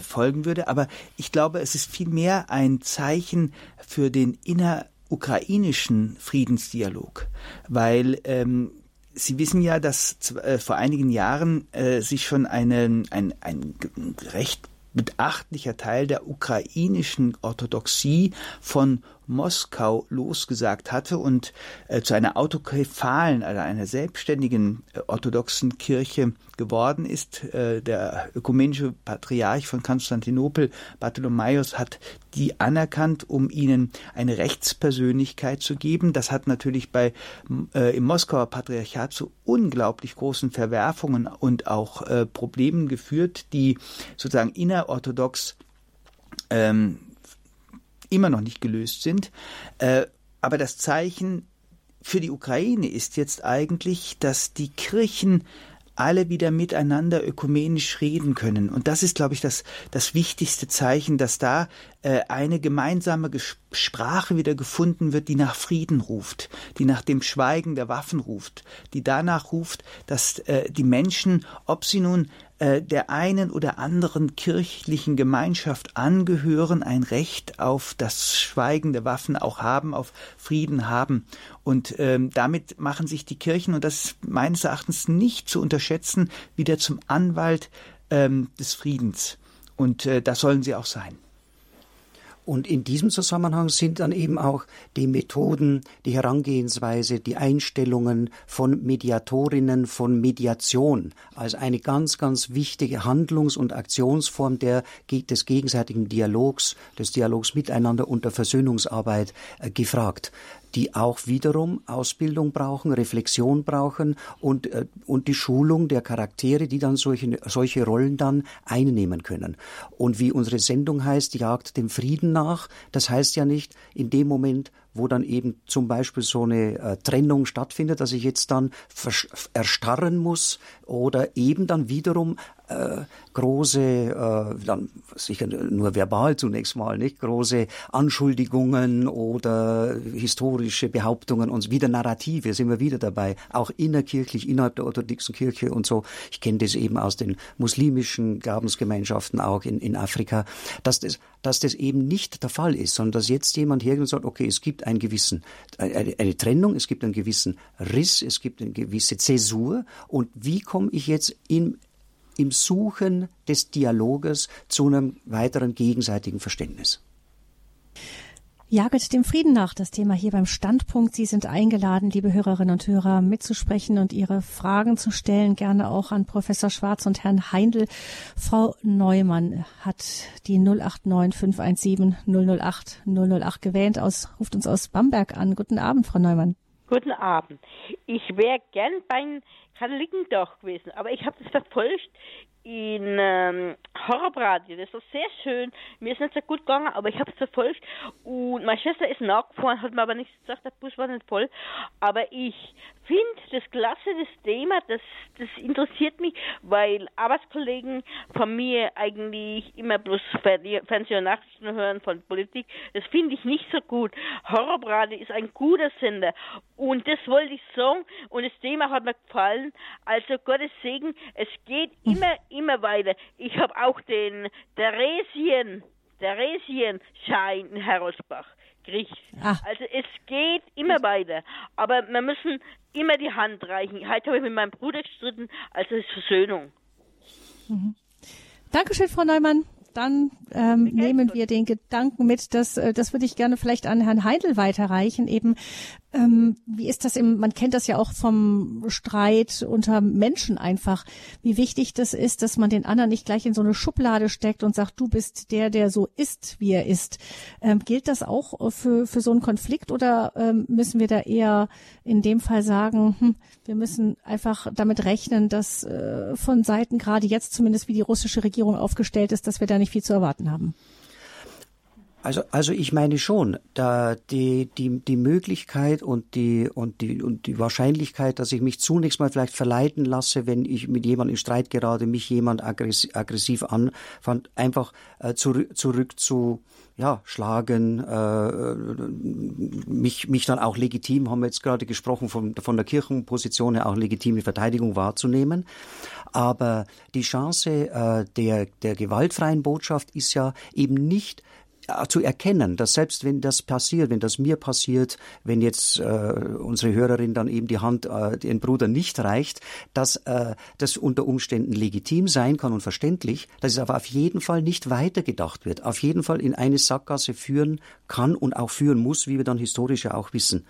folgen würde. Aber ich glaube, es ist vielmehr ein Zeichen für den inner ukrainischen Friedensdialog, weil ähm, Sie wissen ja, dass äh, vor einigen Jahren äh, sich schon eine, ein, ein recht beachtlicher Teil der ukrainischen Orthodoxie von Moskau losgesagt hatte und äh, zu einer autokephalen, also einer selbstständigen äh, orthodoxen Kirche geworden ist. Äh, der ökumenische Patriarch von Konstantinopel, Bartholomäus, hat die anerkannt, um ihnen eine Rechtspersönlichkeit zu geben. Das hat natürlich bei äh, im Moskauer Patriarchat zu unglaublich großen Verwerfungen und auch äh, Problemen geführt, die sozusagen innerorthodox ähm, immer noch nicht gelöst sind. Äh, aber das Zeichen für die Ukraine ist jetzt eigentlich, dass die Kirchen alle wieder miteinander ökumenisch reden können. Und das ist, glaube ich, das, das wichtigste Zeichen, dass da äh, eine gemeinsame Sprache wieder gefunden wird, die nach Frieden ruft, die nach dem Schweigen der Waffen ruft, die danach ruft, dass äh, die Menschen, ob sie nun äh, der einen oder anderen kirchlichen Gemeinschaft angehören, ein Recht auf das Schweigen der Waffen auch haben, auf Frieden haben. Und ähm, damit machen sich die Kirchen, und das ist meines Erachtens nicht zu unterschätzen, wieder zum Anwalt ähm, des Friedens. Und äh, das sollen sie auch sein. Und in diesem Zusammenhang sind dann eben auch die Methoden, die Herangehensweise, die Einstellungen von Mediatorinnen, von Mediation als eine ganz, ganz wichtige Handlungs- und Aktionsform der, des gegenseitigen Dialogs, des Dialogs miteinander und der Versöhnungsarbeit äh, gefragt die auch wiederum Ausbildung brauchen, Reflexion brauchen und, äh, und die Schulung der Charaktere, die dann solche, solche Rollen dann einnehmen können. Und wie unsere Sendung heißt, Jagd dem Frieden nach, das heißt ja nicht in dem Moment, wo dann eben zum Beispiel so eine äh, Trennung stattfindet, dass ich jetzt dann erstarren muss oder eben dann wiederum äh, große, äh, dann sicher nur verbal zunächst mal, nicht große Anschuldigungen oder historische Behauptungen und wieder Narrative sind wir wieder dabei, auch innerkirchlich innerhalb der orthodoxen Kirche und so. Ich kenne das eben aus den muslimischen Glaubensgemeinschaften auch in, in Afrika, dass das, dass das eben nicht der Fall ist, sondern dass jetzt jemand hergeht und sagt, okay, es gibt einen gewissen, eine, eine Trennung, es gibt einen gewissen Riss, es gibt eine gewisse Zäsur und wie komme ich jetzt in im Suchen des Dialoges zu einem weiteren gegenseitigen Verständnis. Jaget dem Frieden nach, das Thema hier beim Standpunkt. Sie sind eingeladen, liebe Hörerinnen und Hörer, mitzusprechen und Ihre Fragen zu stellen, gerne auch an Professor Schwarz und Herrn Heindl. Frau Neumann hat die 089 517 008 008 gewählt, aus, ruft uns aus Bamberg an. Guten Abend, Frau Neumann. Guten Abend. Ich wäre gern beim Katholiken doch gewesen, aber ich habe das verfolgt in ähm, Horrobradio. Das war sehr schön. Mir ist nicht so gut gegangen, aber ich habe es verfolgt. Und meine Schwester ist nachgefahren, hat mir aber nichts gesagt, der Bus war nicht voll. Aber ich finde das klasse, das Thema, das, das interessiert mich, weil Arbeitskollegen von mir eigentlich immer bloß Fernseh- und Nachrichten hören von Politik. Das finde ich nicht so gut. Horrobradio ist ein guter Sender. Und das wollte ich sagen. Und das Thema hat mir gefallen. Also Gottes Segen, es geht immer immer weiter. Ich habe auch den Theresien, Theresienschein in Heroldsbach gekriegt. Ach. Also es geht immer weiter. Aber wir müssen immer die Hand reichen. Heute habe ich mit meinem Bruder gestritten, also es ist Versöhnung. Mhm. Dankeschön, Frau Neumann dann ähm, nehmen wir den Gedanken mit, dass äh, das würde ich gerne vielleicht an Herrn Heindl weiterreichen. Eben, ähm, wie ist das im, man kennt das ja auch vom Streit unter Menschen einfach, wie wichtig das ist, dass man den anderen nicht gleich in so eine Schublade steckt und sagt, du bist der, der so ist, wie er ist. Ähm, gilt das auch für, für so einen Konflikt oder ähm, müssen wir da eher in dem Fall sagen, hm, wir müssen einfach damit rechnen, dass äh, von Seiten gerade jetzt zumindest wie die russische Regierung aufgestellt ist, dass wir da nicht viel zu erwarten haben? Also, also ich meine schon, da die, die, die Möglichkeit und die, und, die, und die Wahrscheinlichkeit, dass ich mich zunächst mal vielleicht verleiten lasse, wenn ich mit jemandem in Streit gerade, mich jemand aggressiv, aggressiv anfand, einfach äh, zurück, zurück zu ja, schlagen, äh, mich, mich dann auch legitim, haben wir jetzt gerade gesprochen, von, von der Kirchenposition her auch legitime Verteidigung wahrzunehmen. Aber die Chance äh, der, der gewaltfreien Botschaft ist ja eben nicht zu erkennen, dass selbst wenn das passiert, wenn das mir passiert, wenn jetzt äh, unsere Hörerin dann eben die Hand äh, den Bruder nicht reicht, dass äh, das unter Umständen legitim sein kann und verständlich, dass es aber auf jeden Fall nicht weitergedacht wird, auf jeden Fall in eine Sackgasse führen kann und auch führen muss, wie wir dann historisch ja auch wissen.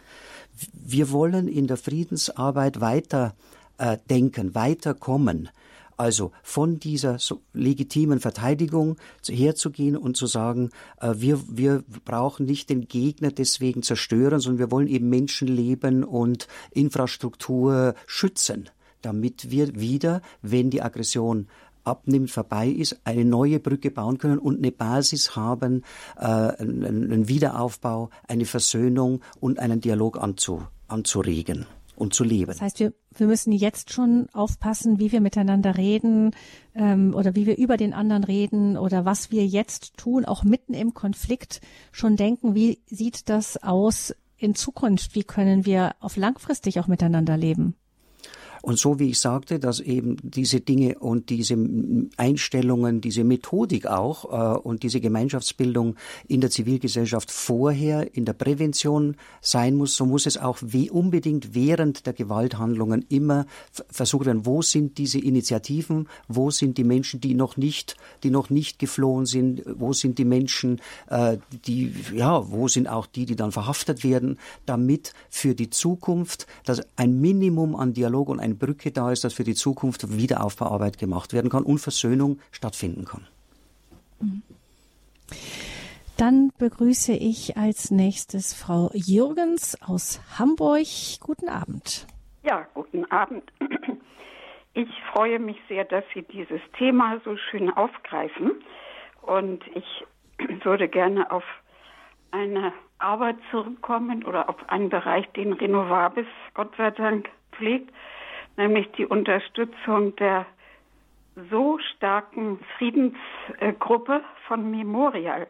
Wir wollen in der Friedensarbeit weiter äh, denken, weiterkommen also von dieser legitimen Verteidigung herzugehen und zu sagen, äh, wir, wir brauchen nicht den Gegner deswegen zerstören, sondern wir wollen eben Menschenleben und Infrastruktur schützen, damit wir wieder, wenn die Aggression abnimmt, vorbei ist, eine neue Brücke bauen können und eine Basis haben, äh, einen Wiederaufbau, eine Versöhnung und einen Dialog anzu, anzuregen und zu leben. Das heißt, wir, wir müssen jetzt schon aufpassen, wie wir miteinander reden ähm, oder wie wir über den anderen reden oder was wir jetzt tun, auch mitten im Konflikt schon denken, wie sieht das aus in Zukunft? Wie können wir auf langfristig auch miteinander leben? Und so wie ich sagte, dass eben diese Dinge und diese Einstellungen, diese Methodik auch äh, und diese Gemeinschaftsbildung in der Zivilgesellschaft vorher in der Prävention sein muss, so muss es auch wie unbedingt während der Gewalthandlungen immer versucht werden, wo sind diese Initiativen, wo sind die Menschen, die noch nicht, die noch nicht geflohen sind, wo sind die Menschen, äh, die, ja, wo sind auch die, die dann verhaftet werden, damit für die Zukunft, dass ein Minimum an Dialog und ein eine Brücke da ist, dass für die Zukunft Wiederaufbauarbeit gemacht werden kann und Versöhnung stattfinden kann. Dann begrüße ich als nächstes Frau Jürgens aus Hamburg. Guten Abend. Ja, guten Abend. Ich freue mich sehr, dass Sie dieses Thema so schön aufgreifen. Und ich würde gerne auf eine Arbeit zurückkommen oder auf einen Bereich, den Renovabis Gott sei Dank pflegt nämlich die Unterstützung der so starken Friedensgruppe von Memorial.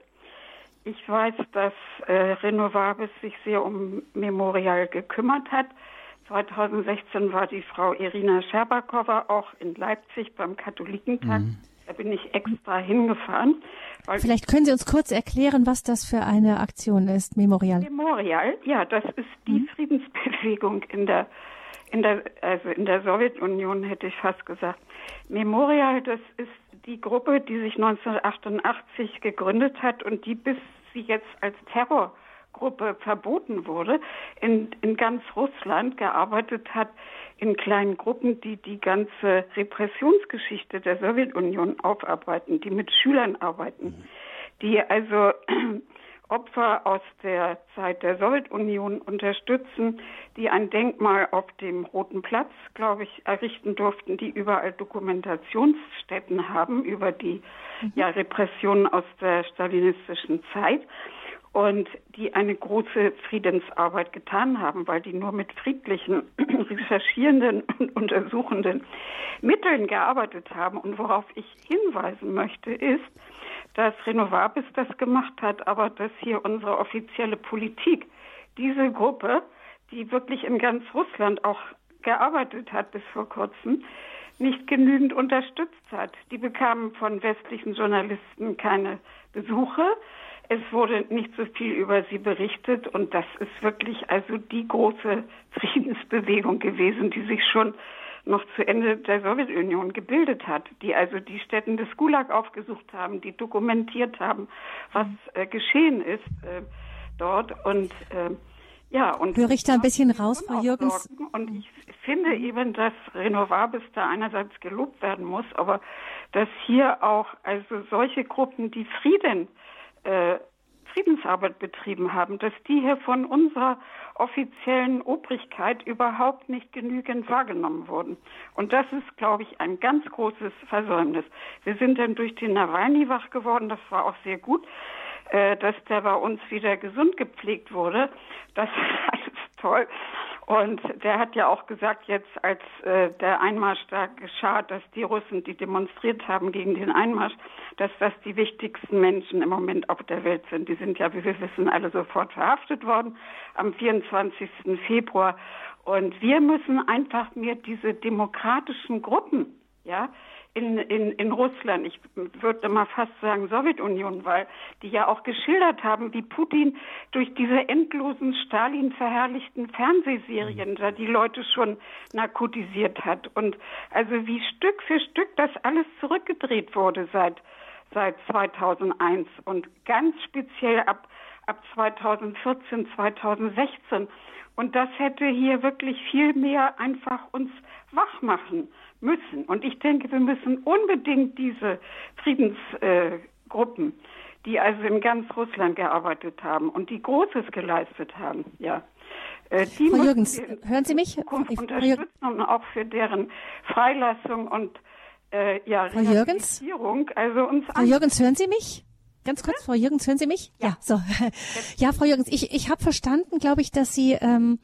Ich weiß, dass äh, Renovabis sich sehr um Memorial gekümmert hat. 2016 war die Frau Irina Scherbakowa auch in Leipzig beim Katholikentag. Mhm. Da bin ich extra hingefahren. Vielleicht können Sie uns kurz erklären, was das für eine Aktion ist, Memorial. Memorial, ja, das ist die mhm. Friedensbewegung in der in der, also in der Sowjetunion hätte ich fast gesagt. Memorial, das ist die Gruppe, die sich 1988 gegründet hat und die bis sie jetzt als Terror Gruppe verboten wurde, in, in ganz Russland gearbeitet hat in kleinen Gruppen, die die ganze Repressionsgeschichte der Sowjetunion aufarbeiten, die mit Schülern arbeiten, die also Opfer aus der Zeit der Sowjetunion unterstützen, die ein Denkmal auf dem Roten Platz, glaube ich, errichten durften, die überall Dokumentationsstätten haben über die mhm. ja, Repressionen aus der stalinistischen Zeit und die eine große Friedensarbeit getan haben, weil die nur mit friedlichen, [clears throat] recherchierenden und untersuchenden Mitteln gearbeitet haben. Und worauf ich hinweisen möchte, ist, dass Renovabis das gemacht hat, aber dass hier unsere offizielle Politik diese Gruppe, die wirklich in ganz Russland auch gearbeitet hat bis vor kurzem, nicht genügend unterstützt hat. Die bekamen von westlichen Journalisten keine Besuche. Es wurde nicht so viel über sie berichtet und das ist wirklich also die große Friedensbewegung gewesen, die sich schon noch zu Ende der Sowjetunion gebildet hat, die also die Städten des Gulag aufgesucht haben, die dokumentiert haben, was äh, geschehen ist äh, dort. Und äh, ja, und höre ich da ein bisschen raus, Frau Jürgens. Und ich finde eben, dass Renovabis da einerseits gelobt werden muss, aber dass hier auch also solche Gruppen, die Frieden äh, Friedensarbeit betrieben haben, dass die hier von unserer offiziellen Obrigkeit überhaupt nicht genügend wahrgenommen wurden. Und das ist, glaube ich, ein ganz großes Versäumnis. Wir sind dann durch den Nawalny wach geworden, das war auch sehr gut, äh, dass der bei uns wieder gesund gepflegt wurde. Das [laughs] ist alles toll. Und der hat ja auch gesagt, jetzt als äh, der Einmarsch da geschah, dass die Russen, die demonstriert haben gegen den Einmarsch, dass das die wichtigsten Menschen im Moment auf der Welt sind. Die sind ja, wie wir wissen, alle sofort verhaftet worden am 24. Februar. Und wir müssen einfach mehr diese demokratischen Gruppen, ja, in, in, in Russland, ich würde mal fast sagen Sowjetunion, weil die ja auch geschildert haben, wie Putin durch diese endlosen Stalin verherrlichten Fernsehserien da die Leute schon narkotisiert hat. Und also wie Stück für Stück das alles zurückgedreht wurde seit seit 2001 und ganz speziell ab ab 2014, 2016 und das hätte hier wirklich viel mehr einfach uns wach machen müssen. Und ich denke, wir müssen unbedingt diese Friedensgruppen, äh, die also in ganz Russland gearbeitet haben und die Großes geleistet haben, ja. Äh, die Frau Jürgens, hören Sie mich? Unterstützen und auch für deren Freilassung und äh, ja, Frau Jürgens? Also uns Frau Jürgens, hören Sie mich? Ganz kurz, Frau Jürgens, hören Sie mich? Ja, ja so. Ja, Frau Jürgens, ich, ich habe verstanden, glaube ich, dass Sie ähm,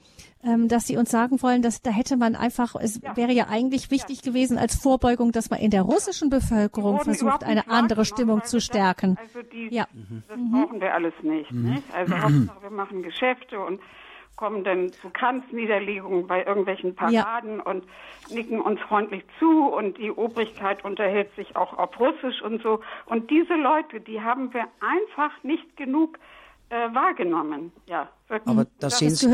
ähm, dass Sie uns sagen wollen, dass da hätte man einfach, es ja. wäre ja eigentlich wichtig ja. gewesen als Vorbeugung, dass man in der russischen Bevölkerung versucht, eine andere Stimmung zu stärken. Also die, ja. Das mhm. brauchen wir alles nicht. Mhm. nicht? Also Hauptsache, wir machen Geschäfte und kommen dann zu Kranzniederlegungen bei irgendwelchen Paraden ja. und nicken uns freundlich zu und die Obrigkeit unterhält sich auch auf Russisch und so. Und diese Leute, die haben wir einfach nicht genug äh, wahrgenommen. Ja, aber da das sehen Sie,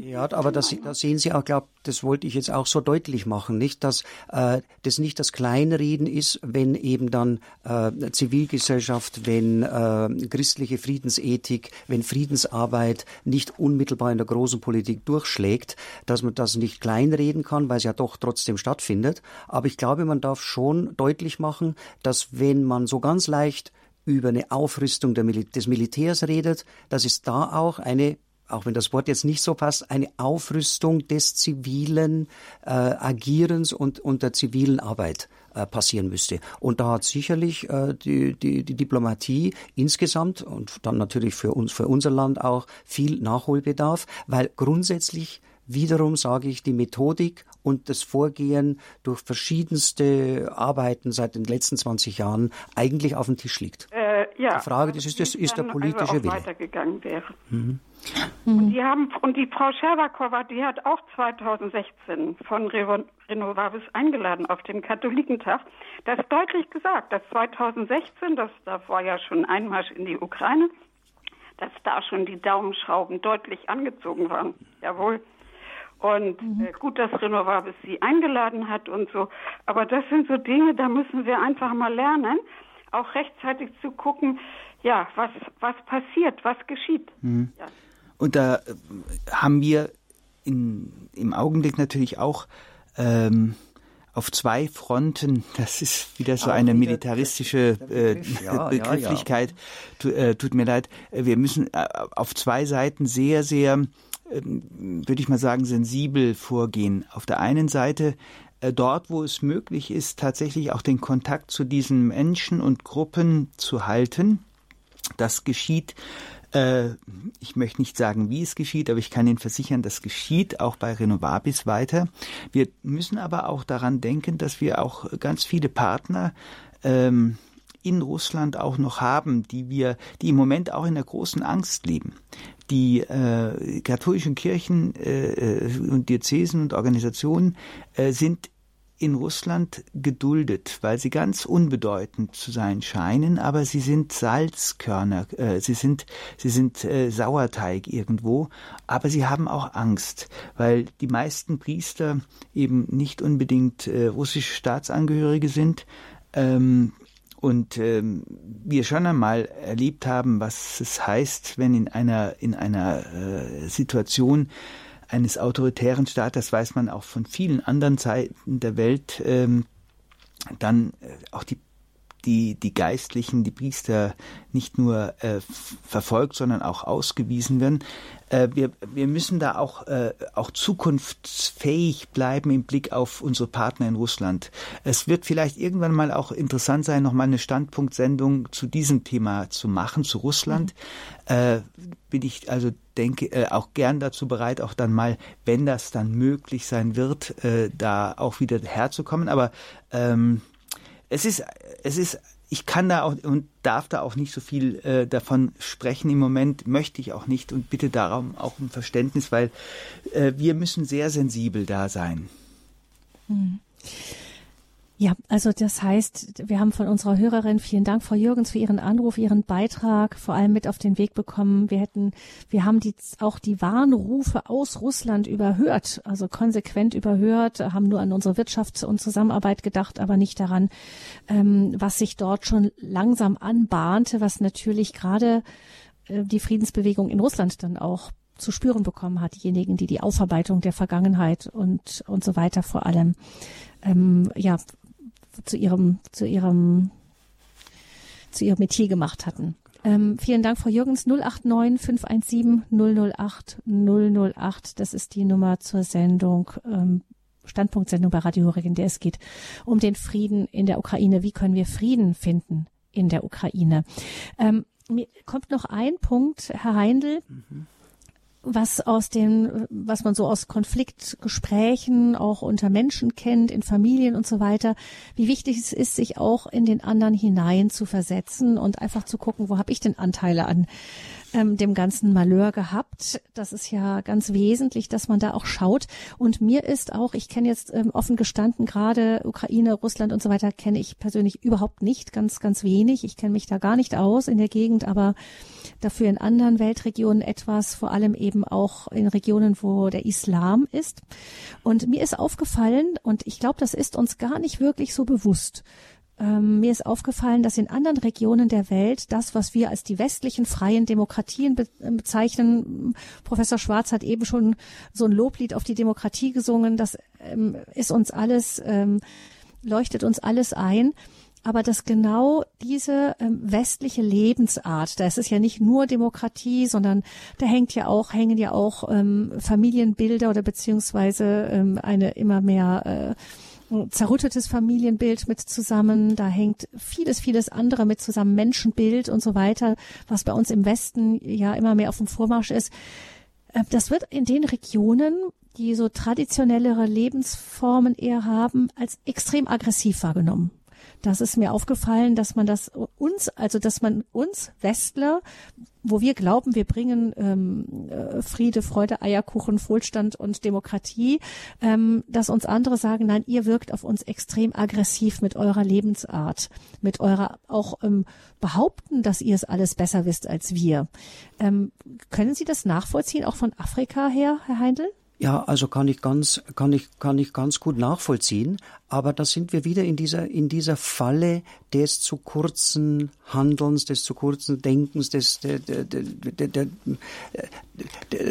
ja, aber das, da sehen Sie auch, glaube das wollte ich jetzt auch so deutlich machen, nicht, dass äh, das nicht das Kleinreden ist, wenn eben dann äh, Zivilgesellschaft, wenn äh, christliche Friedensethik, wenn Friedensarbeit nicht unmittelbar in der großen Politik durchschlägt, dass man das nicht kleinreden kann, weil es ja doch trotzdem stattfindet. Aber ich glaube, man darf schon deutlich machen, dass wenn man so ganz leicht über eine Aufrüstung Mil des Militärs redet, dass es da auch eine auch wenn das Wort jetzt nicht so passt, eine Aufrüstung des zivilen äh, Agierens und, und der zivilen Arbeit äh, passieren müsste. Und da hat sicherlich äh, die, die, die Diplomatie insgesamt und dann natürlich für uns, für unser Land auch viel Nachholbedarf, weil grundsätzlich Wiederum sage ich, die Methodik und das Vorgehen durch verschiedenste Arbeiten seit den letzten 20 Jahren eigentlich auf dem Tisch liegt. Äh, ja. Die Frage das ist, das ist der politische also Wille. weitergegangen wäre. Mhm. Und die haben und die Frau Scherbakowa, die hat auch 2016 von Renovavis eingeladen auf dem Katholikentag, das deutlich gesagt, dass 2016, das da war ja schon Einmarsch in die Ukraine, dass da schon die Daumenschrauben deutlich angezogen waren. Jawohl. Und mhm. äh, gut, dass Renovabis sie eingeladen hat und so. Aber das sind so Dinge, da müssen wir einfach mal lernen, auch rechtzeitig zu gucken, ja, was, was passiert, was geschieht. Mhm. Ja. Und da äh, haben wir in, im Augenblick natürlich auch ähm, auf zwei Fronten, [laughs] das ist wieder so eine militaristische äh, ja, Begrifflichkeit, ja, ja. Äh, tut mir leid, wir müssen äh, auf zwei Seiten sehr, sehr, äh, würde ich mal sagen, sensibel vorgehen. Auf der einen Seite äh, dort, wo es möglich ist, tatsächlich auch den Kontakt zu diesen Menschen und Gruppen zu halten. Das geschieht äh, ich möchte nicht sagen, wie es geschieht, aber ich kann Ihnen versichern, das geschieht auch bei Renovabis weiter. Wir müssen aber auch daran denken, dass wir auch ganz viele Partner ähm, in Russland auch noch haben, die wir, die im Moment auch in der großen Angst leben. Die äh, katholischen Kirchen äh, äh und Diözesen und Organisationen äh, sind in Russland geduldet, weil sie ganz unbedeutend zu sein scheinen, aber sie sind Salzkörner, äh, sie sind, sie sind äh, Sauerteig irgendwo, aber sie haben auch Angst, weil die meisten Priester eben nicht unbedingt äh, russische Staatsangehörige sind. Ähm, und ähm, wir schon einmal erlebt haben, was es heißt, wenn in einer in einer äh, Situation eines autoritären Staates, weiß man auch von vielen anderen Zeiten der Welt, ähm, dann äh, auch die die, die Geistlichen, die Priester nicht nur äh, verfolgt, sondern auch ausgewiesen werden. Äh, wir, wir müssen da auch, äh, auch zukunftsfähig bleiben im Blick auf unsere Partner in Russland. Es wird vielleicht irgendwann mal auch interessant sein, nochmal eine Standpunktsendung zu diesem Thema zu machen, zu Russland. Mhm. Äh, bin ich also denke äh, auch gern dazu bereit, auch dann mal, wenn das dann möglich sein wird, äh, da auch wieder herzukommen. Aber ähm, es ist, es ist ich kann da auch und darf da auch nicht so viel äh, davon sprechen im Moment, möchte ich auch nicht und bitte darum auch um Verständnis, weil äh, wir müssen sehr sensibel da sein. Hm. Ja, also das heißt, wir haben von unserer Hörerin vielen Dank, Frau Jürgens, für Ihren Anruf, Ihren Beitrag, vor allem mit auf den Weg bekommen. Wir hätten, wir haben die, auch die Warnrufe aus Russland überhört, also konsequent überhört, haben nur an unsere Wirtschaft und Zusammenarbeit gedacht, aber nicht daran, ähm, was sich dort schon langsam anbahnte, was natürlich gerade äh, die Friedensbewegung in Russland dann auch zu spüren bekommen hat, diejenigen, die die Aufarbeitung der Vergangenheit und, und so weiter vor allem ähm, ja, zu ihrem, zu ihrem, zu ihrem Metier gemacht hatten. Ähm, vielen Dank, Frau Jürgens. 089 517 008 008. Das ist die Nummer zur Sendung, ähm, Standpunktsendung bei Radio Horeb, in der es geht um den Frieden in der Ukraine. Wie können wir Frieden finden in der Ukraine? Ähm, mir kommt noch ein Punkt, Herr Heindl. Mhm was aus den, was man so aus Konfliktgesprächen auch unter Menschen kennt, in Familien und so weiter, wie wichtig es ist, sich auch in den anderen hinein zu versetzen und einfach zu gucken, wo habe ich denn Anteile an ähm, dem ganzen Malheur gehabt. Das ist ja ganz wesentlich, dass man da auch schaut. Und mir ist auch, ich kenne jetzt ähm, offen gestanden gerade Ukraine, Russland und so weiter, kenne ich persönlich überhaupt nicht, ganz, ganz wenig. Ich kenne mich da gar nicht aus in der Gegend, aber dafür in anderen Weltregionen etwas, vor allem eben auch in Regionen, wo der Islam ist. Und mir ist aufgefallen, und ich glaube, das ist uns gar nicht wirklich so bewusst, ähm, mir ist aufgefallen, dass in anderen Regionen der Welt das, was wir als die westlichen freien Demokratien be äh, bezeichnen, Professor Schwarz hat eben schon so ein Loblied auf die Demokratie gesungen, das ähm, ist uns alles, ähm, leuchtet uns alles ein. Aber dass genau diese ähm, westliche Lebensart, da ist es ja nicht nur Demokratie, sondern da hängt ja auch, hängen ja auch ähm, Familienbilder oder beziehungsweise ähm, eine immer mehr äh, zerrüttetes Familienbild mit zusammen, da hängt vieles, vieles andere mit zusammen, Menschenbild und so weiter, was bei uns im Westen ja immer mehr auf dem Vormarsch ist. Äh, das wird in den Regionen, die so traditionellere Lebensformen eher haben, als extrem aggressiv wahrgenommen. Das ist mir aufgefallen, dass man das uns, also dass man uns Westler, wo wir glauben, wir bringen ähm, äh, Friede, Freude, Eierkuchen, Wohlstand und Demokratie, ähm, dass uns andere sagen, nein, ihr wirkt auf uns extrem aggressiv mit eurer Lebensart, mit eurer auch ähm, behaupten, dass ihr es alles besser wisst als wir. Ähm, können Sie das nachvollziehen, auch von Afrika her, Herr Heindl? Ja, also kann ich ganz, kann ich, kann ich ganz gut nachvollziehen. Aber da sind wir wieder in dieser, in dieser Falle des zu kurzen Handelns, des zu kurzen Denkens, des, der, der, der,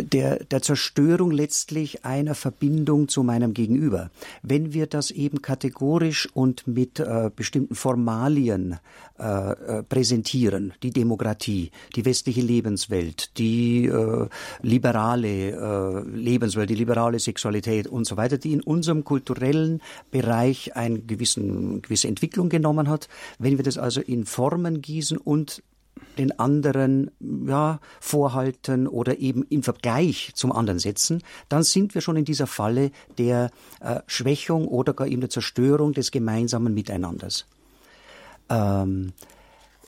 der, der Zerstörung letztlich einer Verbindung zu meinem Gegenüber. Wenn wir das eben kategorisch und mit äh, bestimmten Formalien äh, äh präsentieren, die Demokratie, die westliche Lebenswelt, die äh, liberale äh, Lebenswelt, die liberale Sexualität und so weiter, die in unserem kulturellen Bereich eine gewissen, gewisse Entwicklung genommen hat. Wenn wir das also in Formen gießen und den anderen ja, vorhalten oder eben im Vergleich zum anderen setzen, dann sind wir schon in dieser Falle der äh, Schwächung oder gar eben der Zerstörung des gemeinsamen Miteinanders. Ähm,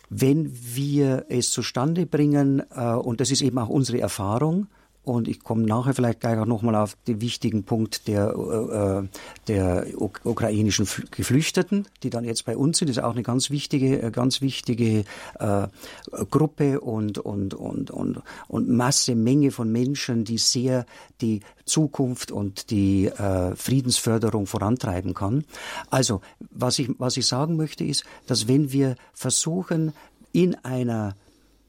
wenn wir es zustande bringen, äh, und das ist eben auch unsere Erfahrung, und ich komme nachher vielleicht gleich auch nochmal auf den wichtigen Punkt der, äh, äh der ukrainischen Geflüchteten, die dann jetzt bei uns sind. Das ist auch eine ganz wichtige, äh, ganz wichtige äh, Gruppe und, und, und, und, und Masse, Menge von Menschen, die sehr die Zukunft und die äh, Friedensförderung vorantreiben kann. Also, was ich, was ich sagen möchte, ist, dass wenn wir versuchen, in einer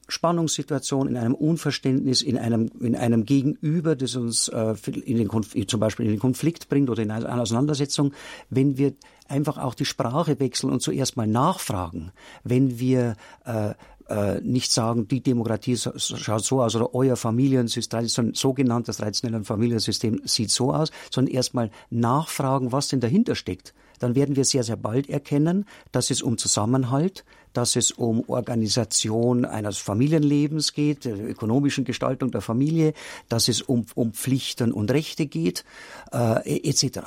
Spannungssituation, in einem Unverständnis, in einem, in einem Gegenüber, das uns äh, in den Konflikt, zum Beispiel in den Konflikt bringt oder in eine Auseinandersetzung, wenn wir einfach auch die Sprache wechseln und zuerst mal nachfragen, wenn wir äh, äh, nicht sagen, die Demokratie schaut so aus oder euer Familiensystem, sogenanntes traditionelle Familiensystem sieht so aus, sondern erstmal nachfragen, was denn dahinter steckt dann werden wir sehr, sehr bald erkennen, dass es um Zusammenhalt, dass es um Organisation eines Familienlebens geht, der ökonomischen Gestaltung der Familie, dass es um, um Pflichten und Rechte geht, äh, etc.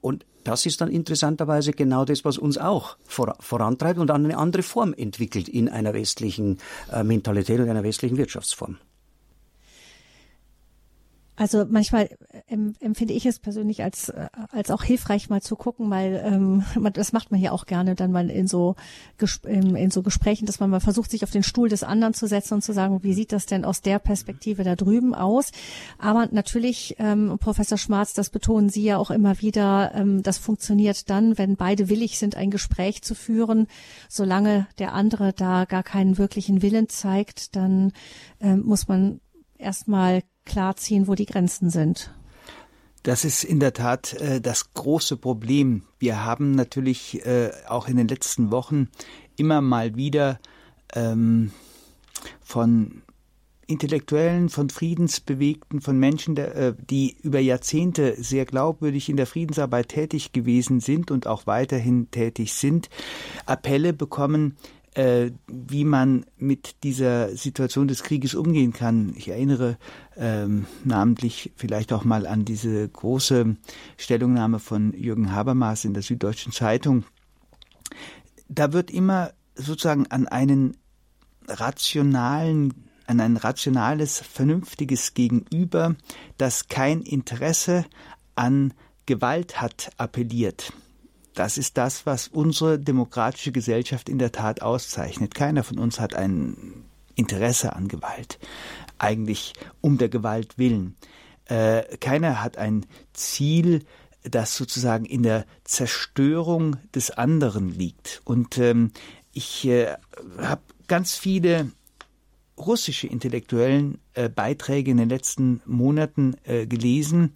Und das ist dann interessanterweise genau das, was uns auch vor, vorantreibt und dann eine andere Form entwickelt in einer westlichen äh, Mentalität und einer westlichen Wirtschaftsform. Also manchmal empfinde ich es persönlich als als auch hilfreich mal zu gucken, weil ähm, [laughs] das macht man ja auch gerne dann mal in so in so Gesprächen, dass man mal versucht, sich auf den Stuhl des anderen zu setzen und zu sagen, wie sieht das denn aus der Perspektive da drüben aus? Aber natürlich, ähm, Professor Schmarz, das betonen Sie ja auch immer wieder, ähm, das funktioniert dann, wenn beide willig sind, ein Gespräch zu führen. Solange der andere da gar keinen wirklichen Willen zeigt, dann ähm, muss man erstmal klarziehen, wo die Grenzen sind. Das ist in der Tat äh, das große Problem. Wir haben natürlich äh, auch in den letzten Wochen immer mal wieder ähm, von Intellektuellen, von Friedensbewegten, von Menschen, äh, die über Jahrzehnte sehr glaubwürdig in der Friedensarbeit tätig gewesen sind und auch weiterhin tätig sind, Appelle bekommen, äh, wie man mit dieser Situation des Krieges umgehen kann. Ich erinnere ähm, namentlich vielleicht auch mal an diese große Stellungnahme von Jürgen Habermas in der Süddeutschen Zeitung. Da wird immer sozusagen an einen rationalen an ein rationales, vernünftiges Gegenüber, das kein Interesse an Gewalt hat, appelliert. Das ist das, was unsere demokratische Gesellschaft in der Tat auszeichnet. Keiner von uns hat ein Interesse an Gewalt, eigentlich um der Gewalt willen. Äh, keiner hat ein Ziel, das sozusagen in der Zerstörung des anderen liegt. Und ähm, ich äh, habe ganz viele russische intellektuellen äh, Beiträge in den letzten Monaten äh, gelesen,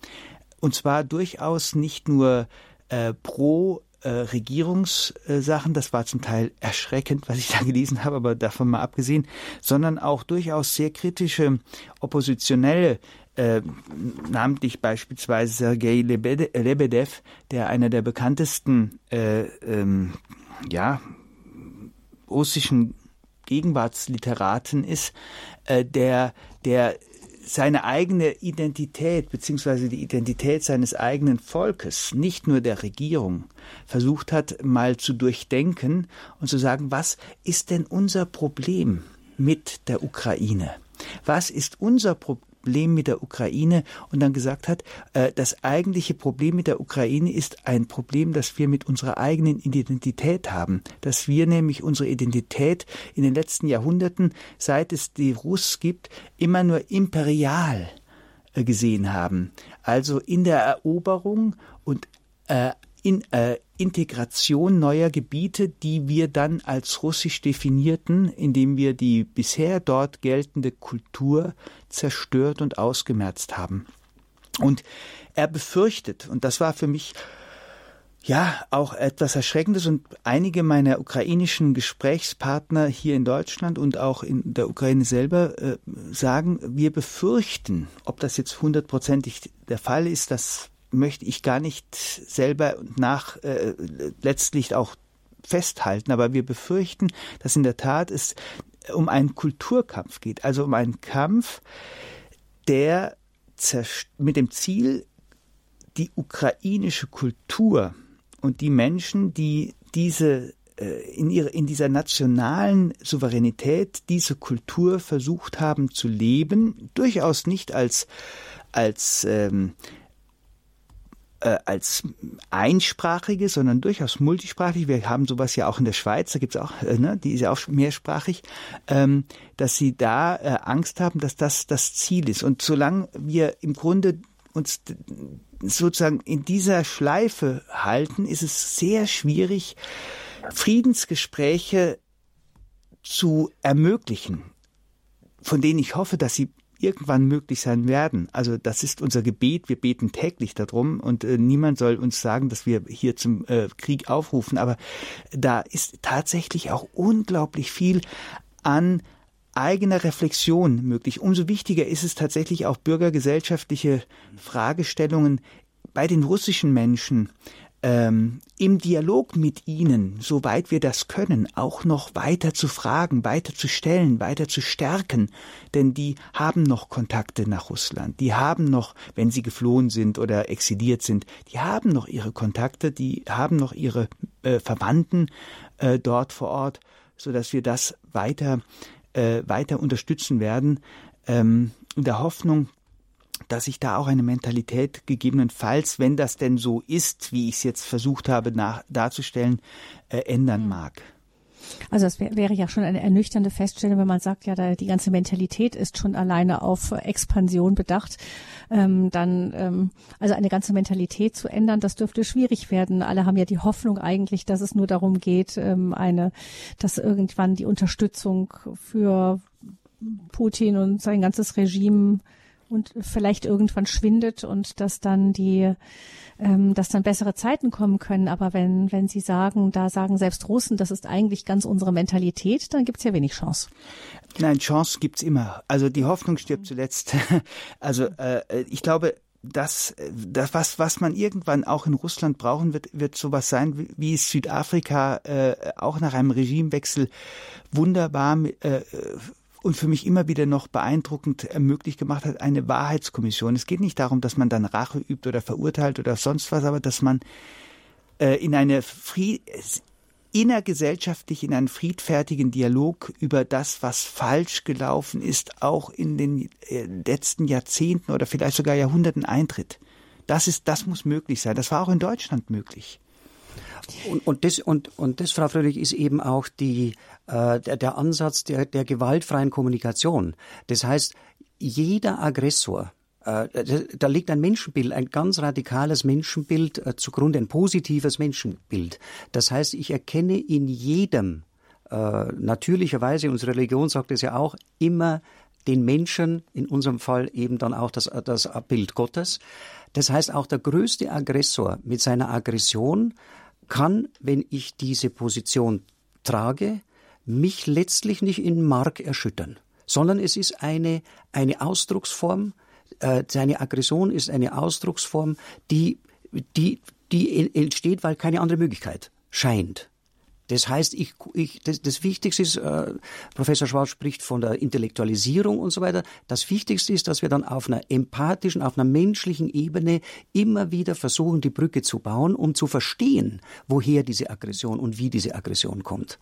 und zwar durchaus nicht nur äh, pro äh, Regierungssachen, das war zum Teil erschreckend, was ich da [laughs] gelesen habe, aber davon mal abgesehen, sondern auch durchaus sehr kritische oppositionelle äh, namentlich beispielsweise Sergei Lebedev, der einer der bekanntesten äh, ähm, ja, russischen Gegenwartsliteraten ist, äh, der, der seine eigene Identität beziehungsweise die Identität seines eigenen Volkes, nicht nur der Regierung, versucht hat, mal zu durchdenken und zu sagen, was ist denn unser Problem mit der Ukraine? Was ist unser Problem? Problem mit der Ukraine und dann gesagt hat, äh, das eigentliche Problem mit der Ukraine ist ein Problem, das wir mit unserer eigenen Identität haben, dass wir nämlich unsere Identität in den letzten Jahrhunderten, seit es die Russ gibt, immer nur imperial äh, gesehen haben. Also in der Eroberung und äh, in äh, Integration neuer Gebiete, die wir dann als russisch definierten, indem wir die bisher dort geltende Kultur zerstört und ausgemerzt haben. Und er befürchtet, und das war für mich ja, auch etwas Erschreckendes und einige meiner ukrainischen Gesprächspartner hier in Deutschland und auch in der Ukraine selber äh, sagen, wir befürchten, ob das jetzt hundertprozentig der Fall ist, das möchte ich gar nicht selber nach äh, letztlich auch festhalten, aber wir befürchten, dass in der Tat es um einen Kulturkampf geht, also um einen Kampf, der mit dem Ziel, die ukrainische Kultur und die Menschen, die diese äh, in, ihre, in dieser nationalen Souveränität diese Kultur versucht haben zu leben, durchaus nicht als als ähm, äh, als einsprachige, sondern durchaus multisprachig. Wir haben sowas ja auch in der Schweiz, da gibt's auch, äh, ne, die ist ja auch mehrsprachig, ähm, dass sie da äh, Angst haben, dass das das Ziel ist. Und solange wir im Grunde uns sozusagen in dieser Schleife halten, ist es sehr schwierig, Friedensgespräche zu ermöglichen, von denen ich hoffe, dass sie irgendwann möglich sein werden. Also das ist unser Gebet. Wir beten täglich darum und äh, niemand soll uns sagen, dass wir hier zum äh, Krieg aufrufen. Aber da ist tatsächlich auch unglaublich viel an eigener Reflexion möglich. Umso wichtiger ist es tatsächlich auch bürgergesellschaftliche Fragestellungen bei den russischen Menschen ähm, im Dialog mit ihnen, soweit wir das können, auch noch weiter zu fragen, weiter zu stellen, weiter zu stärken. Denn die haben noch Kontakte nach Russland. Die haben noch, wenn sie geflohen sind oder exiliert sind, die haben noch ihre Kontakte, die haben noch ihre äh, Verwandten äh, dort vor Ort, so dass wir das weiter äh, weiter unterstützen werden, ähm, in der Hoffnung, dass sich da auch eine Mentalität gegebenenfalls, wenn das denn so ist, wie ich es jetzt versucht habe nach, darzustellen, äh, ändern hm. mag. Also es wär, wäre ja schon eine ernüchternde Feststellung, wenn man sagt, ja, da, die ganze Mentalität ist schon alleine auf Expansion bedacht. Ähm, dann, ähm, also eine ganze Mentalität zu ändern, das dürfte schwierig werden. Alle haben ja die Hoffnung eigentlich, dass es nur darum geht, ähm, eine, dass irgendwann die Unterstützung für Putin und sein ganzes Regime und vielleicht irgendwann schwindet und dass dann die, ähm, dass dann bessere Zeiten kommen können. Aber wenn, wenn Sie sagen, da sagen selbst Russen, das ist eigentlich ganz unsere Mentalität, dann gibt es ja wenig Chance. Nein, Chance gibt's immer. Also die Hoffnung stirbt zuletzt. [laughs] Also äh, ich glaube, das, das was, was man irgendwann auch in Russland brauchen wird, wird sowas sein, wie, wie es Südafrika äh, auch nach einem Regimewechsel wunderbar äh, und für mich immer wieder noch beeindruckend möglich gemacht hat, eine Wahrheitskommission. Es geht nicht darum, dass man dann Rache übt oder verurteilt oder sonst was, aber dass man äh, in eine Fried innergesellschaftlich in einen friedfertigen Dialog über das, was falsch gelaufen ist, auch in den äh, letzten Jahrzehnten oder vielleicht sogar Jahrhunderten eintritt. Das ist, das muss möglich sein. Das war auch in Deutschland möglich. Und, und, das, und, und das, Frau Fröhlich, ist eben auch die, äh, der, der Ansatz der, der gewaltfreien Kommunikation. Das heißt, jeder Aggressor, äh, da liegt ein Menschenbild, ein ganz radikales Menschenbild äh, zugrunde, ein positives Menschenbild. Das heißt, ich erkenne in jedem, äh, natürlicherweise, unsere Religion sagt es ja auch, immer den Menschen, in unserem Fall eben dann auch das, das Bild Gottes. Das heißt, auch der größte Aggressor mit seiner Aggression kann, wenn ich diese Position trage, mich letztlich nicht in Mark erschüttern, sondern es ist eine, eine Ausdrucksform, äh, seine Aggression ist eine Ausdrucksform, die, die, die entsteht, weil keine andere Möglichkeit scheint. Das heißt, ich, ich, das, das Wichtigste ist, äh, Professor Schwarz spricht von der Intellektualisierung und so weiter. Das Wichtigste ist, dass wir dann auf einer empathischen, auf einer menschlichen Ebene immer wieder versuchen, die Brücke zu bauen, um zu verstehen, woher diese Aggression und wie diese Aggression kommt.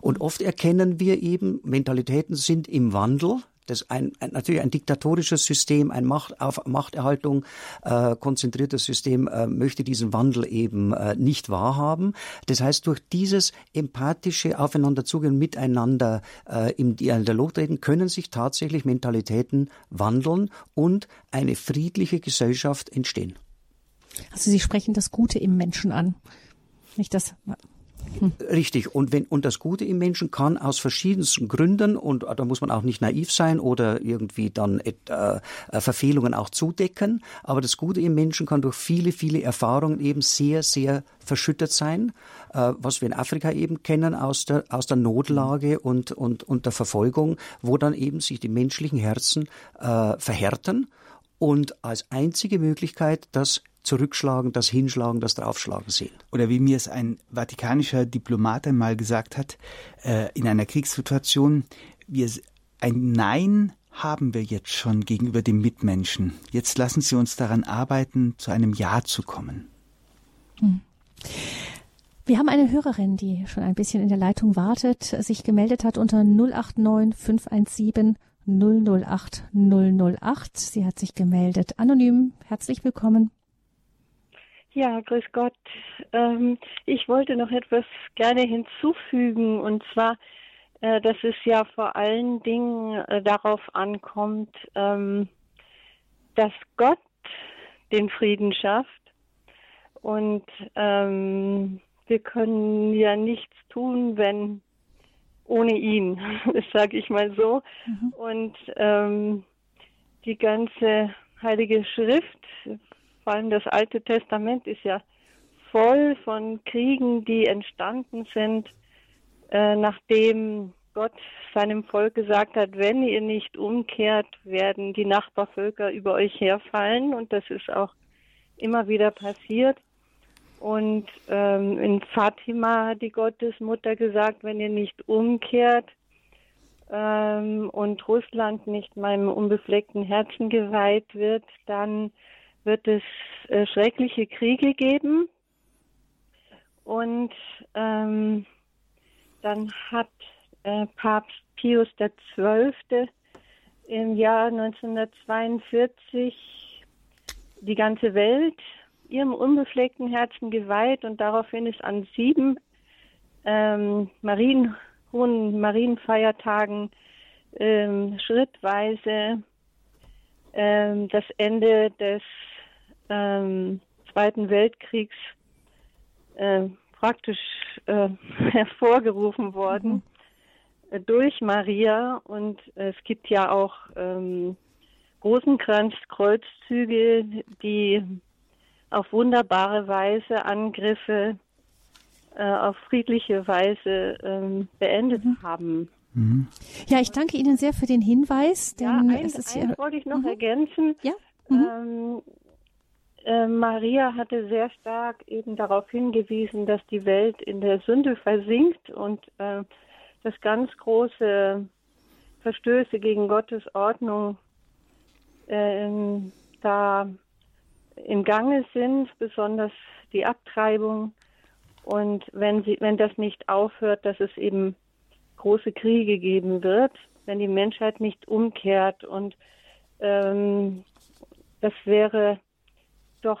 Und oft erkennen wir eben, Mentalitäten sind im Wandel. Das ein, ein, natürlich ein diktatorisches System, ein Macht, auf Machterhaltung äh, konzentriertes System äh, möchte diesen Wandel eben äh, nicht wahrhaben. Das heißt, durch dieses empathische Aufeinanderzugehen, miteinander äh, im Dialog treten, können sich tatsächlich Mentalitäten wandeln und eine friedliche Gesellschaft entstehen. Also Sie sprechen das Gute im Menschen an. Nicht das Richtig. Und wenn, und das Gute im Menschen kann aus verschiedensten Gründen, und da muss man auch nicht naiv sein oder irgendwie dann äh, Verfehlungen auch zudecken, aber das Gute im Menschen kann durch viele, viele Erfahrungen eben sehr, sehr verschüttet sein, äh, was wir in Afrika eben kennen aus der, aus der Notlage und, und, und der Verfolgung, wo dann eben sich die menschlichen Herzen äh, verhärten und als einzige Möglichkeit das Zurückschlagen, das Hinschlagen, das Draufschlagen sehen. Oder wie mir es ein vatikanischer Diplomat einmal gesagt hat, äh, in einer Kriegssituation, wir, ein Nein haben wir jetzt schon gegenüber dem Mitmenschen. Jetzt lassen Sie uns daran arbeiten, zu einem Ja zu kommen. Hm. Wir haben eine Hörerin, die schon ein bisschen in der Leitung wartet, sich gemeldet hat unter 089 517 008 008. Sie hat sich gemeldet. Anonym. Herzlich willkommen. Ja, grüß Gott. Ähm, ich wollte noch etwas gerne hinzufügen und zwar, äh, dass es ja vor allen Dingen äh, darauf ankommt, ähm, dass Gott den Frieden schafft und ähm, wir können ja nichts tun, wenn ohne ihn, [laughs] das sage ich mal so. Mhm. Und ähm, die ganze Heilige Schrift vor allem das Alte Testament ist ja voll von Kriegen, die entstanden sind, äh, nachdem Gott seinem Volk gesagt hat, wenn ihr nicht umkehrt, werden die Nachbarvölker über euch herfallen. Und das ist auch immer wieder passiert. Und ähm, in Fatima hat die Gottesmutter gesagt, wenn ihr nicht umkehrt ähm, und Russland nicht meinem unbefleckten Herzen geweiht wird, dann wird es äh, schreckliche Kriege geben. Und ähm, dann hat äh, Papst Pius XII. im Jahr 1942 die ganze Welt ihrem unbefleckten Herzen geweiht und daraufhin ist an sieben ähm, Marien, hohen Marienfeiertagen ähm, schrittweise ähm, das Ende des ähm, Zweiten Weltkriegs äh, praktisch äh, [laughs] hervorgerufen worden mhm. durch Maria. Und es gibt ja auch ähm, Rosenkranz-Kreuzzüge, die auf wunderbare Weise Angriffe äh, auf friedliche Weise ähm, beendet mhm. haben. Mhm. Ja, ich danke Ihnen sehr für den Hinweis. Denn ja, ein, es ist eins wollte ich noch mhm. ergänzen. Ja. Mhm. Ähm, äh, Maria hatte sehr stark eben darauf hingewiesen, dass die Welt in der Sünde versinkt und äh, dass ganz große Verstöße gegen Gottes Ordnung äh, da im Gange sind, besonders die Abtreibung. Und wenn, sie, wenn das nicht aufhört, dass es eben große Kriege geben wird, wenn die Menschheit nicht umkehrt. Und ähm, das wäre doch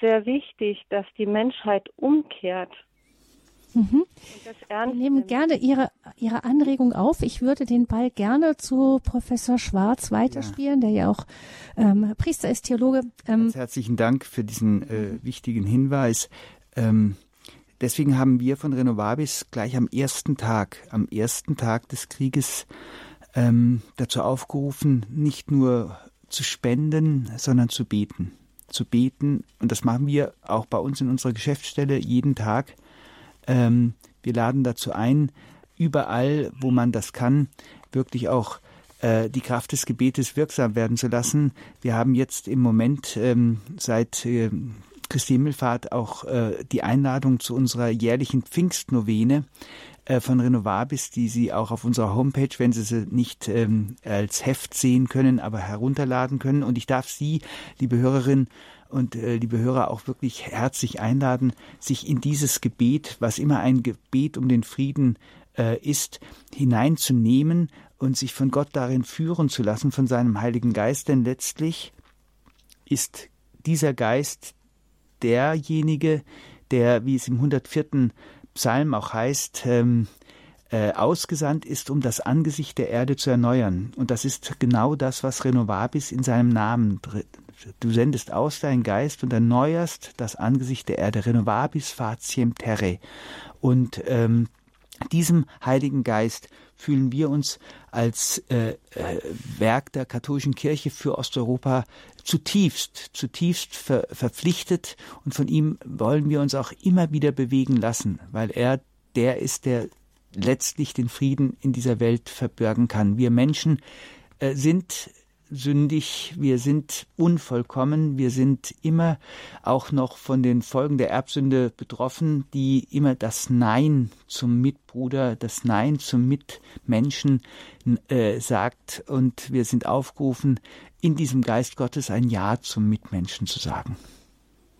sehr wichtig, dass die Menschheit umkehrt. Mhm. Wir nehmen gerne Ihre, Ihre Anregung auf. Ich würde den Ball gerne zu Professor Schwarz weiterspielen, ja. der ja auch ähm, Priester ist, Theologe. Ähm, herzlichen Dank für diesen äh, wichtigen Hinweis. Ähm, Deswegen haben wir von Renovabis gleich am ersten Tag, am ersten Tag des Krieges ähm, dazu aufgerufen, nicht nur zu spenden, sondern zu beten. Zu beten, und das machen wir auch bei uns in unserer Geschäftsstelle jeden Tag. Ähm, wir laden dazu ein, überall, wo man das kann, wirklich auch äh, die Kraft des Gebetes wirksam werden zu lassen. Wir haben jetzt im Moment ähm, seit äh, Christi Himmelfahrt auch äh, die Einladung zu unserer jährlichen Pfingstnovene äh, von Renovabis, die Sie auch auf unserer Homepage, wenn Sie sie nicht ähm, als Heft sehen können, aber herunterladen können. Und ich darf Sie, liebe Hörerinnen und äh, liebe Hörer, auch wirklich herzlich einladen, sich in dieses Gebet, was immer ein Gebet um den Frieden äh, ist, hineinzunehmen und sich von Gott darin führen zu lassen, von seinem Heiligen Geist, denn letztlich ist dieser Geist derjenige, der, wie es im 104. Psalm auch heißt, ähm, äh, ausgesandt ist, um das Angesicht der Erde zu erneuern. Und das ist genau das, was Renovabis in seinem Namen tritt. Du sendest aus deinen Geist und erneuerst das Angesicht der Erde. Renovabis faciem terre. Und ähm, diesem Heiligen Geist fühlen wir uns als äh, äh, Werk der katholischen Kirche für Osteuropa zutiefst, zutiefst ver verpflichtet und von ihm wollen wir uns auch immer wieder bewegen lassen, weil er der ist, der letztlich den Frieden in dieser Welt verbürgen kann. Wir Menschen äh, sind sündig, wir sind unvollkommen, wir sind immer auch noch von den Folgen der Erbsünde betroffen, die immer das Nein zum Mitbruder, das Nein zum Mitmenschen äh, sagt. Und wir sind aufgerufen, in diesem Geist Gottes ein Ja zum Mitmenschen zu sagen.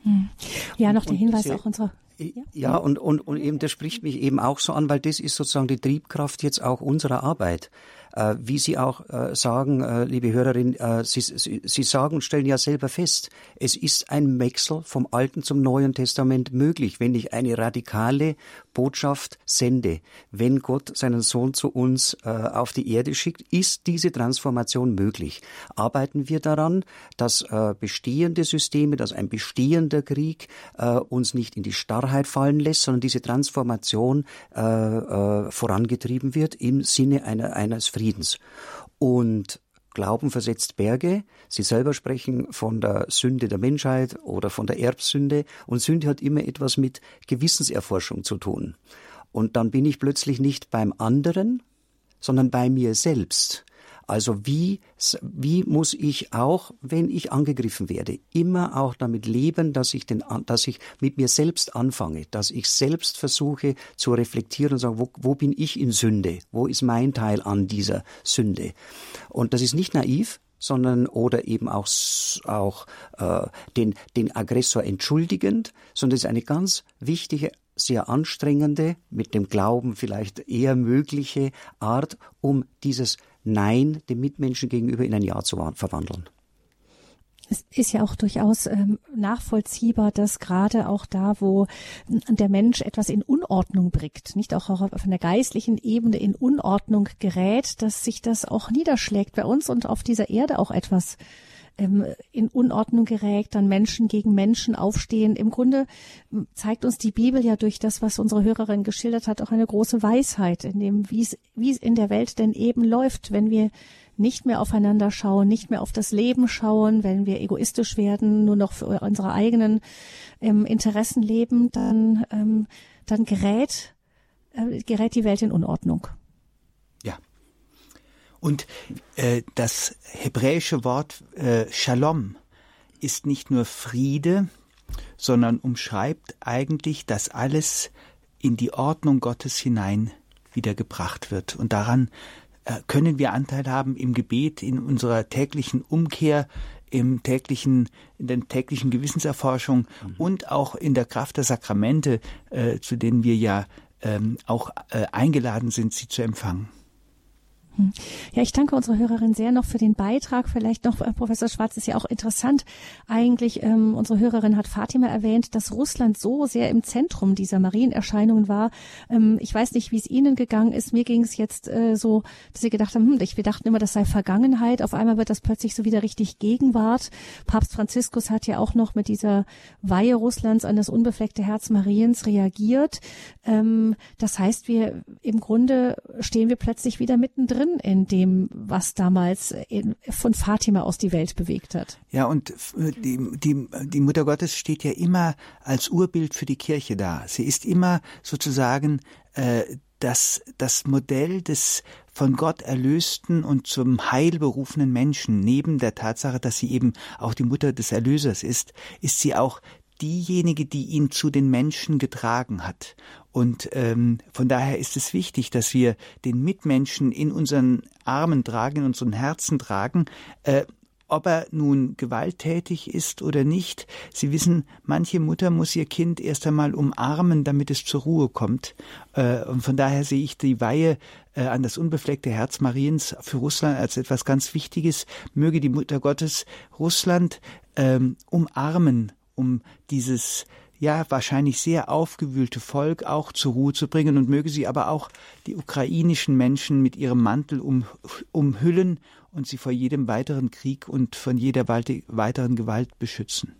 Hm. Ja, noch der Hinweis auch unserer ja, ja und, und, und eben das spricht mich eben auch so an, weil das ist sozusagen die Triebkraft jetzt auch unserer Arbeit. Äh, wie Sie auch äh, sagen, äh, liebe Hörerin, Sie, Sie, Sie sagen und stellen ja selber fest, es ist ein Wechsel vom Alten zum Neuen Testament möglich, wenn ich eine radikale Botschaft sende. Wenn Gott seinen Sohn zu uns auf die Erde schickt, ist diese Transformation möglich. Arbeiten wir daran, dass bestehende Systeme, dass ein bestehender Krieg uns nicht in die Starrheit fallen lässt, sondern diese Transformation vorangetrieben wird im Sinne einer, eines Friedens. Und Glauben versetzt Berge. Sie selber sprechen von der Sünde der Menschheit oder von der Erbsünde. Und Sünde hat immer etwas mit Gewissenserforschung zu tun. Und dann bin ich plötzlich nicht beim anderen, sondern bei mir selbst. Also wie, wie muss ich auch, wenn ich angegriffen werde, immer auch damit leben, dass ich, den, dass ich mit mir selbst anfange, dass ich selbst versuche zu reflektieren und sagen, wo, wo bin ich in Sünde? Wo ist mein Teil an dieser Sünde? Und das ist nicht naiv, sondern oder eben auch, auch äh, den, den Aggressor entschuldigend, sondern es ist eine ganz wichtige sehr anstrengende, mit dem Glauben vielleicht eher mögliche Art, um dieses Nein dem Mitmenschen gegenüber in ein Ja zu verwandeln. Es ist ja auch durchaus ähm, nachvollziehbar, dass gerade auch da, wo der Mensch etwas in Unordnung bringt, nicht auch auf einer geistlichen Ebene in Unordnung gerät, dass sich das auch niederschlägt bei uns und auf dieser Erde auch etwas ähm, in Unordnung gerät, dann Menschen gegen Menschen aufstehen. Im Grunde ähm, zeigt uns die Bibel ja durch das, was unsere Hörerin geschildert hat, auch eine große Weisheit, in dem, wie es, wie es in der Welt denn eben läuft, wenn wir nicht mehr aufeinander schauen, nicht mehr auf das Leben schauen, wenn wir egoistisch werden, nur noch für unsere eigenen ähm, Interessen leben, dann, ähm, dann gerät, äh, gerät die Welt in Unordnung. Und äh, das hebräische Wort äh, Shalom ist nicht nur Friede, sondern umschreibt eigentlich, dass alles in die Ordnung Gottes hinein wiedergebracht wird. Und daran äh, können wir Anteil haben im Gebet, in unserer täglichen Umkehr, im täglichen, in der täglichen Gewissenserforschung mhm. und auch in der Kraft der Sakramente, äh, zu denen wir ja ähm, auch äh, eingeladen sind, sie zu empfangen. Hm. Ja, ich danke unserer Hörerin sehr noch für den Beitrag. Vielleicht noch, äh, Professor Schwarz, ist ja auch interessant. Eigentlich, ähm, unsere Hörerin hat Fatima erwähnt, dass Russland so sehr im Zentrum dieser Marienerscheinungen war. Ähm, ich weiß nicht, wie es Ihnen gegangen ist. Mir ging es jetzt äh, so, dass Sie gedacht haben, hm, wir dachten immer, das sei Vergangenheit. Auf einmal wird das plötzlich so wieder richtig Gegenwart. Papst Franziskus hat ja auch noch mit dieser Weihe Russlands an das unbefleckte Herz Mariens reagiert. Ähm, das heißt, wir im Grunde stehen wir plötzlich wieder mittendrin drin in dem, was damals von Fatima aus die Welt bewegt hat. Ja, und die, die, die Mutter Gottes steht ja immer als Urbild für die Kirche da. Sie ist immer sozusagen äh, das, das Modell des von Gott erlösten und zum Heil berufenen Menschen. Neben der Tatsache, dass sie eben auch die Mutter des Erlösers ist, ist sie auch diejenige, die ihn zu den Menschen getragen hat. Und ähm, von daher ist es wichtig, dass wir den Mitmenschen in unseren Armen tragen, in unseren Herzen tragen, äh, ob er nun gewalttätig ist oder nicht. Sie wissen, manche Mutter muss ihr Kind erst einmal umarmen, damit es zur Ruhe kommt. Äh, und von daher sehe ich die Weihe äh, an das unbefleckte Herz Mariens für Russland als etwas ganz Wichtiges. Möge die Mutter Gottes Russland ähm, umarmen, um dieses ja wahrscheinlich sehr aufgewühlte Volk auch zur Ruhe zu bringen und möge sie aber auch die ukrainischen Menschen mit ihrem Mantel um, umhüllen und sie vor jedem weiteren Krieg und von jeder weiteren Gewalt beschützen.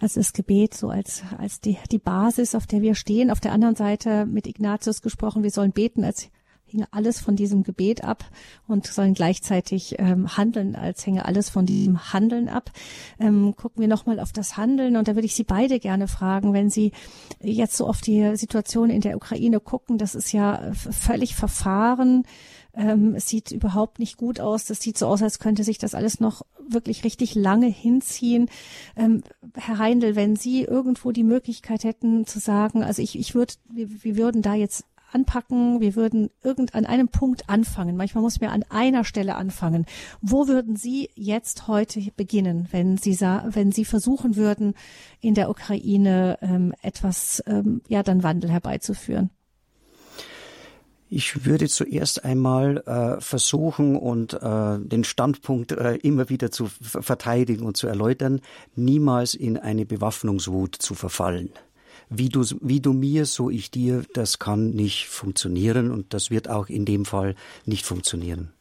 Also das Gebet so als, als die, die Basis, auf der wir stehen. Auf der anderen Seite mit Ignatius gesprochen, wir sollen beten, als hinge alles von diesem Gebet ab und sollen gleichzeitig ähm, handeln, als hänge alles von diesem Handeln ab. Ähm, gucken wir nochmal auf das Handeln und da würde ich Sie beide gerne fragen, wenn Sie jetzt so auf die Situation in der Ukraine gucken, das ist ja völlig verfahren. Ähm, es sieht überhaupt nicht gut aus. Das sieht so aus, als könnte sich das alles noch wirklich richtig lange hinziehen. Ähm, Herr Heindl, wenn Sie irgendwo die Möglichkeit hätten zu sagen, also ich, ich würde, wir, wir würden da jetzt anpacken, wir würden irgend an einem Punkt anfangen. Manchmal muss man an einer Stelle anfangen. Wo würden Sie jetzt heute beginnen, wenn Sie wenn Sie versuchen würden, in der Ukraine ähm, etwas, ähm, ja, dann Wandel herbeizuführen? Ich würde zuerst einmal äh, versuchen und äh, den Standpunkt äh, immer wieder zu verteidigen und zu erläutern, niemals in eine Bewaffnungswut zu verfallen wie du, wie du mir, so ich dir, das kann nicht funktionieren und das wird auch in dem Fall nicht funktionieren.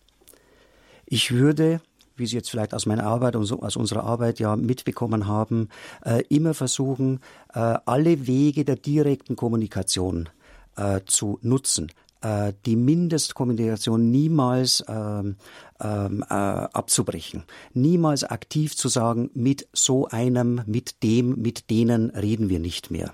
Ich würde, wie Sie jetzt vielleicht aus meiner Arbeit und aus unserer Arbeit ja mitbekommen haben, äh, immer versuchen, äh, alle Wege der direkten Kommunikation äh, zu nutzen äh, die Mindestkommunikation niemals ähm, ähm, äh, abzubrechen, niemals aktiv zu sagen, mit so einem, mit dem, mit denen reden wir nicht mehr.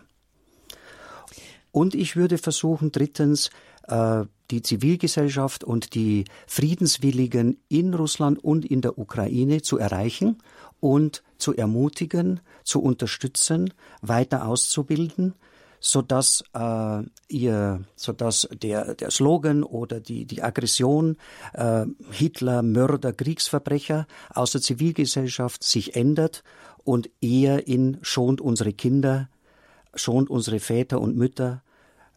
Und ich würde versuchen, drittens, äh, die Zivilgesellschaft und die Friedenswilligen in Russland und in der Ukraine zu erreichen und zu ermutigen, zu unterstützen, weiter auszubilden, so dass äh, ihr, so dass der der Slogan oder die die Aggression äh, Hitler, Mörder, Kriegsverbrecher aus der Zivilgesellschaft sich ändert und eher in schont unsere Kinder schont unsere Väter und Mütter,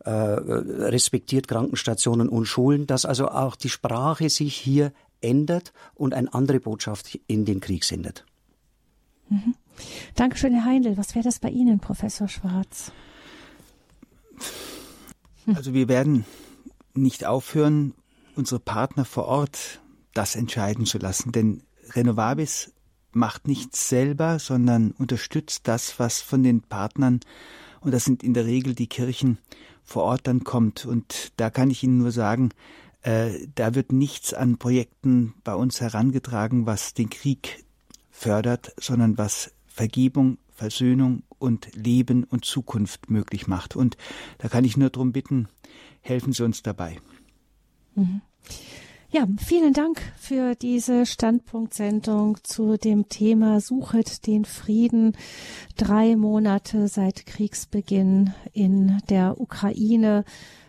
äh, respektiert Krankenstationen und Schulen, dass also auch die Sprache sich hier ändert und eine andere Botschaft in den Krieg sendet. Mhm. Dankeschön, Herr Heindl. Was wäre das bei Ihnen, Professor Schwarz? Also wir werden nicht aufhören, unsere Partner vor Ort das entscheiden zu lassen, denn Renovabis macht nichts selber, sondern unterstützt das, was von den Partnern und das sind in der Regel die Kirchen vor Ort dann kommt. Und da kann ich Ihnen nur sagen, äh, da wird nichts an Projekten bei uns herangetragen, was den Krieg fördert, sondern was Vergebung, Versöhnung und Leben und Zukunft möglich macht. Und da kann ich nur darum bitten, helfen Sie uns dabei. Mhm. Ja, vielen Dank für diese Standpunktsendung zu dem Thema Suchet den Frieden. Drei Monate seit Kriegsbeginn in der Ukraine.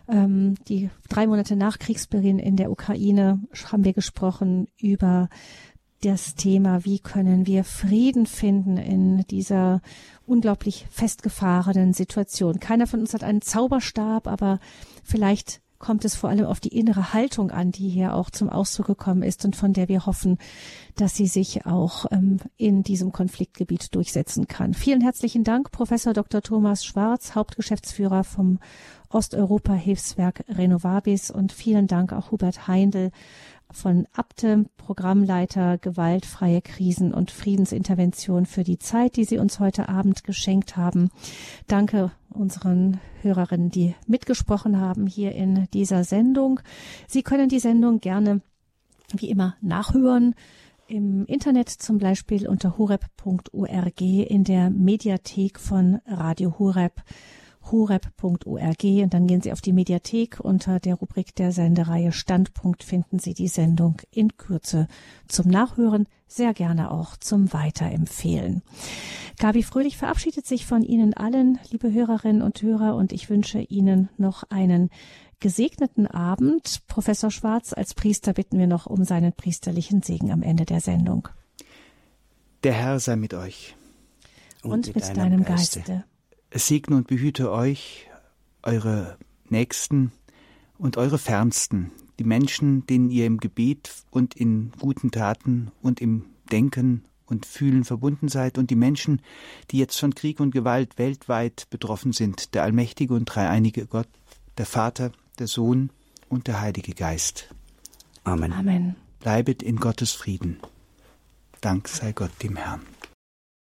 Ähm, die drei Monate nach Kriegsbeginn in der Ukraine haben wir gesprochen über das Thema, wie können wir Frieden finden in dieser unglaublich festgefahrenen Situation. Keiner von uns hat einen Zauberstab, aber vielleicht kommt es vor allem auf die innere Haltung an, die hier auch zum Ausdruck gekommen ist und von der wir hoffen, dass sie sich auch ähm, in diesem Konfliktgebiet durchsetzen kann. Vielen herzlichen Dank, Professor Dr. Thomas Schwarz, Hauptgeschäftsführer vom Osteuropa-Hilfswerk Renovabis und vielen Dank auch Hubert Heindl, von Abte, Programmleiter gewaltfreie Krisen- und Friedensintervention für die Zeit, die Sie uns heute Abend geschenkt haben. Danke unseren Hörerinnen, die mitgesprochen haben hier in dieser Sendung. Sie können die Sendung gerne wie immer nachhören im Internet zum Beispiel unter horeb.org in der Mediathek von Radio Horeb horeb.org und dann gehen Sie auf die Mediathek. Unter der Rubrik der Sendereihe Standpunkt finden Sie die Sendung in Kürze zum Nachhören, sehr gerne auch zum Weiterempfehlen. Gabi Fröhlich verabschiedet sich von Ihnen allen, liebe Hörerinnen und Hörer, und ich wünsche Ihnen noch einen gesegneten Abend. Professor Schwarz, als Priester bitten wir noch um seinen priesterlichen Segen am Ende der Sendung. Der Herr sei mit euch. Und, und mit, mit deinem Geiste. Geiste. Es segne und behüte euch, eure Nächsten und eure Fernsten, die Menschen, denen ihr im Gebet und in guten Taten und im Denken und Fühlen verbunden seid, und die Menschen, die jetzt von Krieg und Gewalt weltweit betroffen sind, der allmächtige und dreieinige Gott, der Vater, der Sohn und der Heilige Geist. Amen. Amen. Bleibet in Gottes Frieden. Dank sei Gott dem Herrn.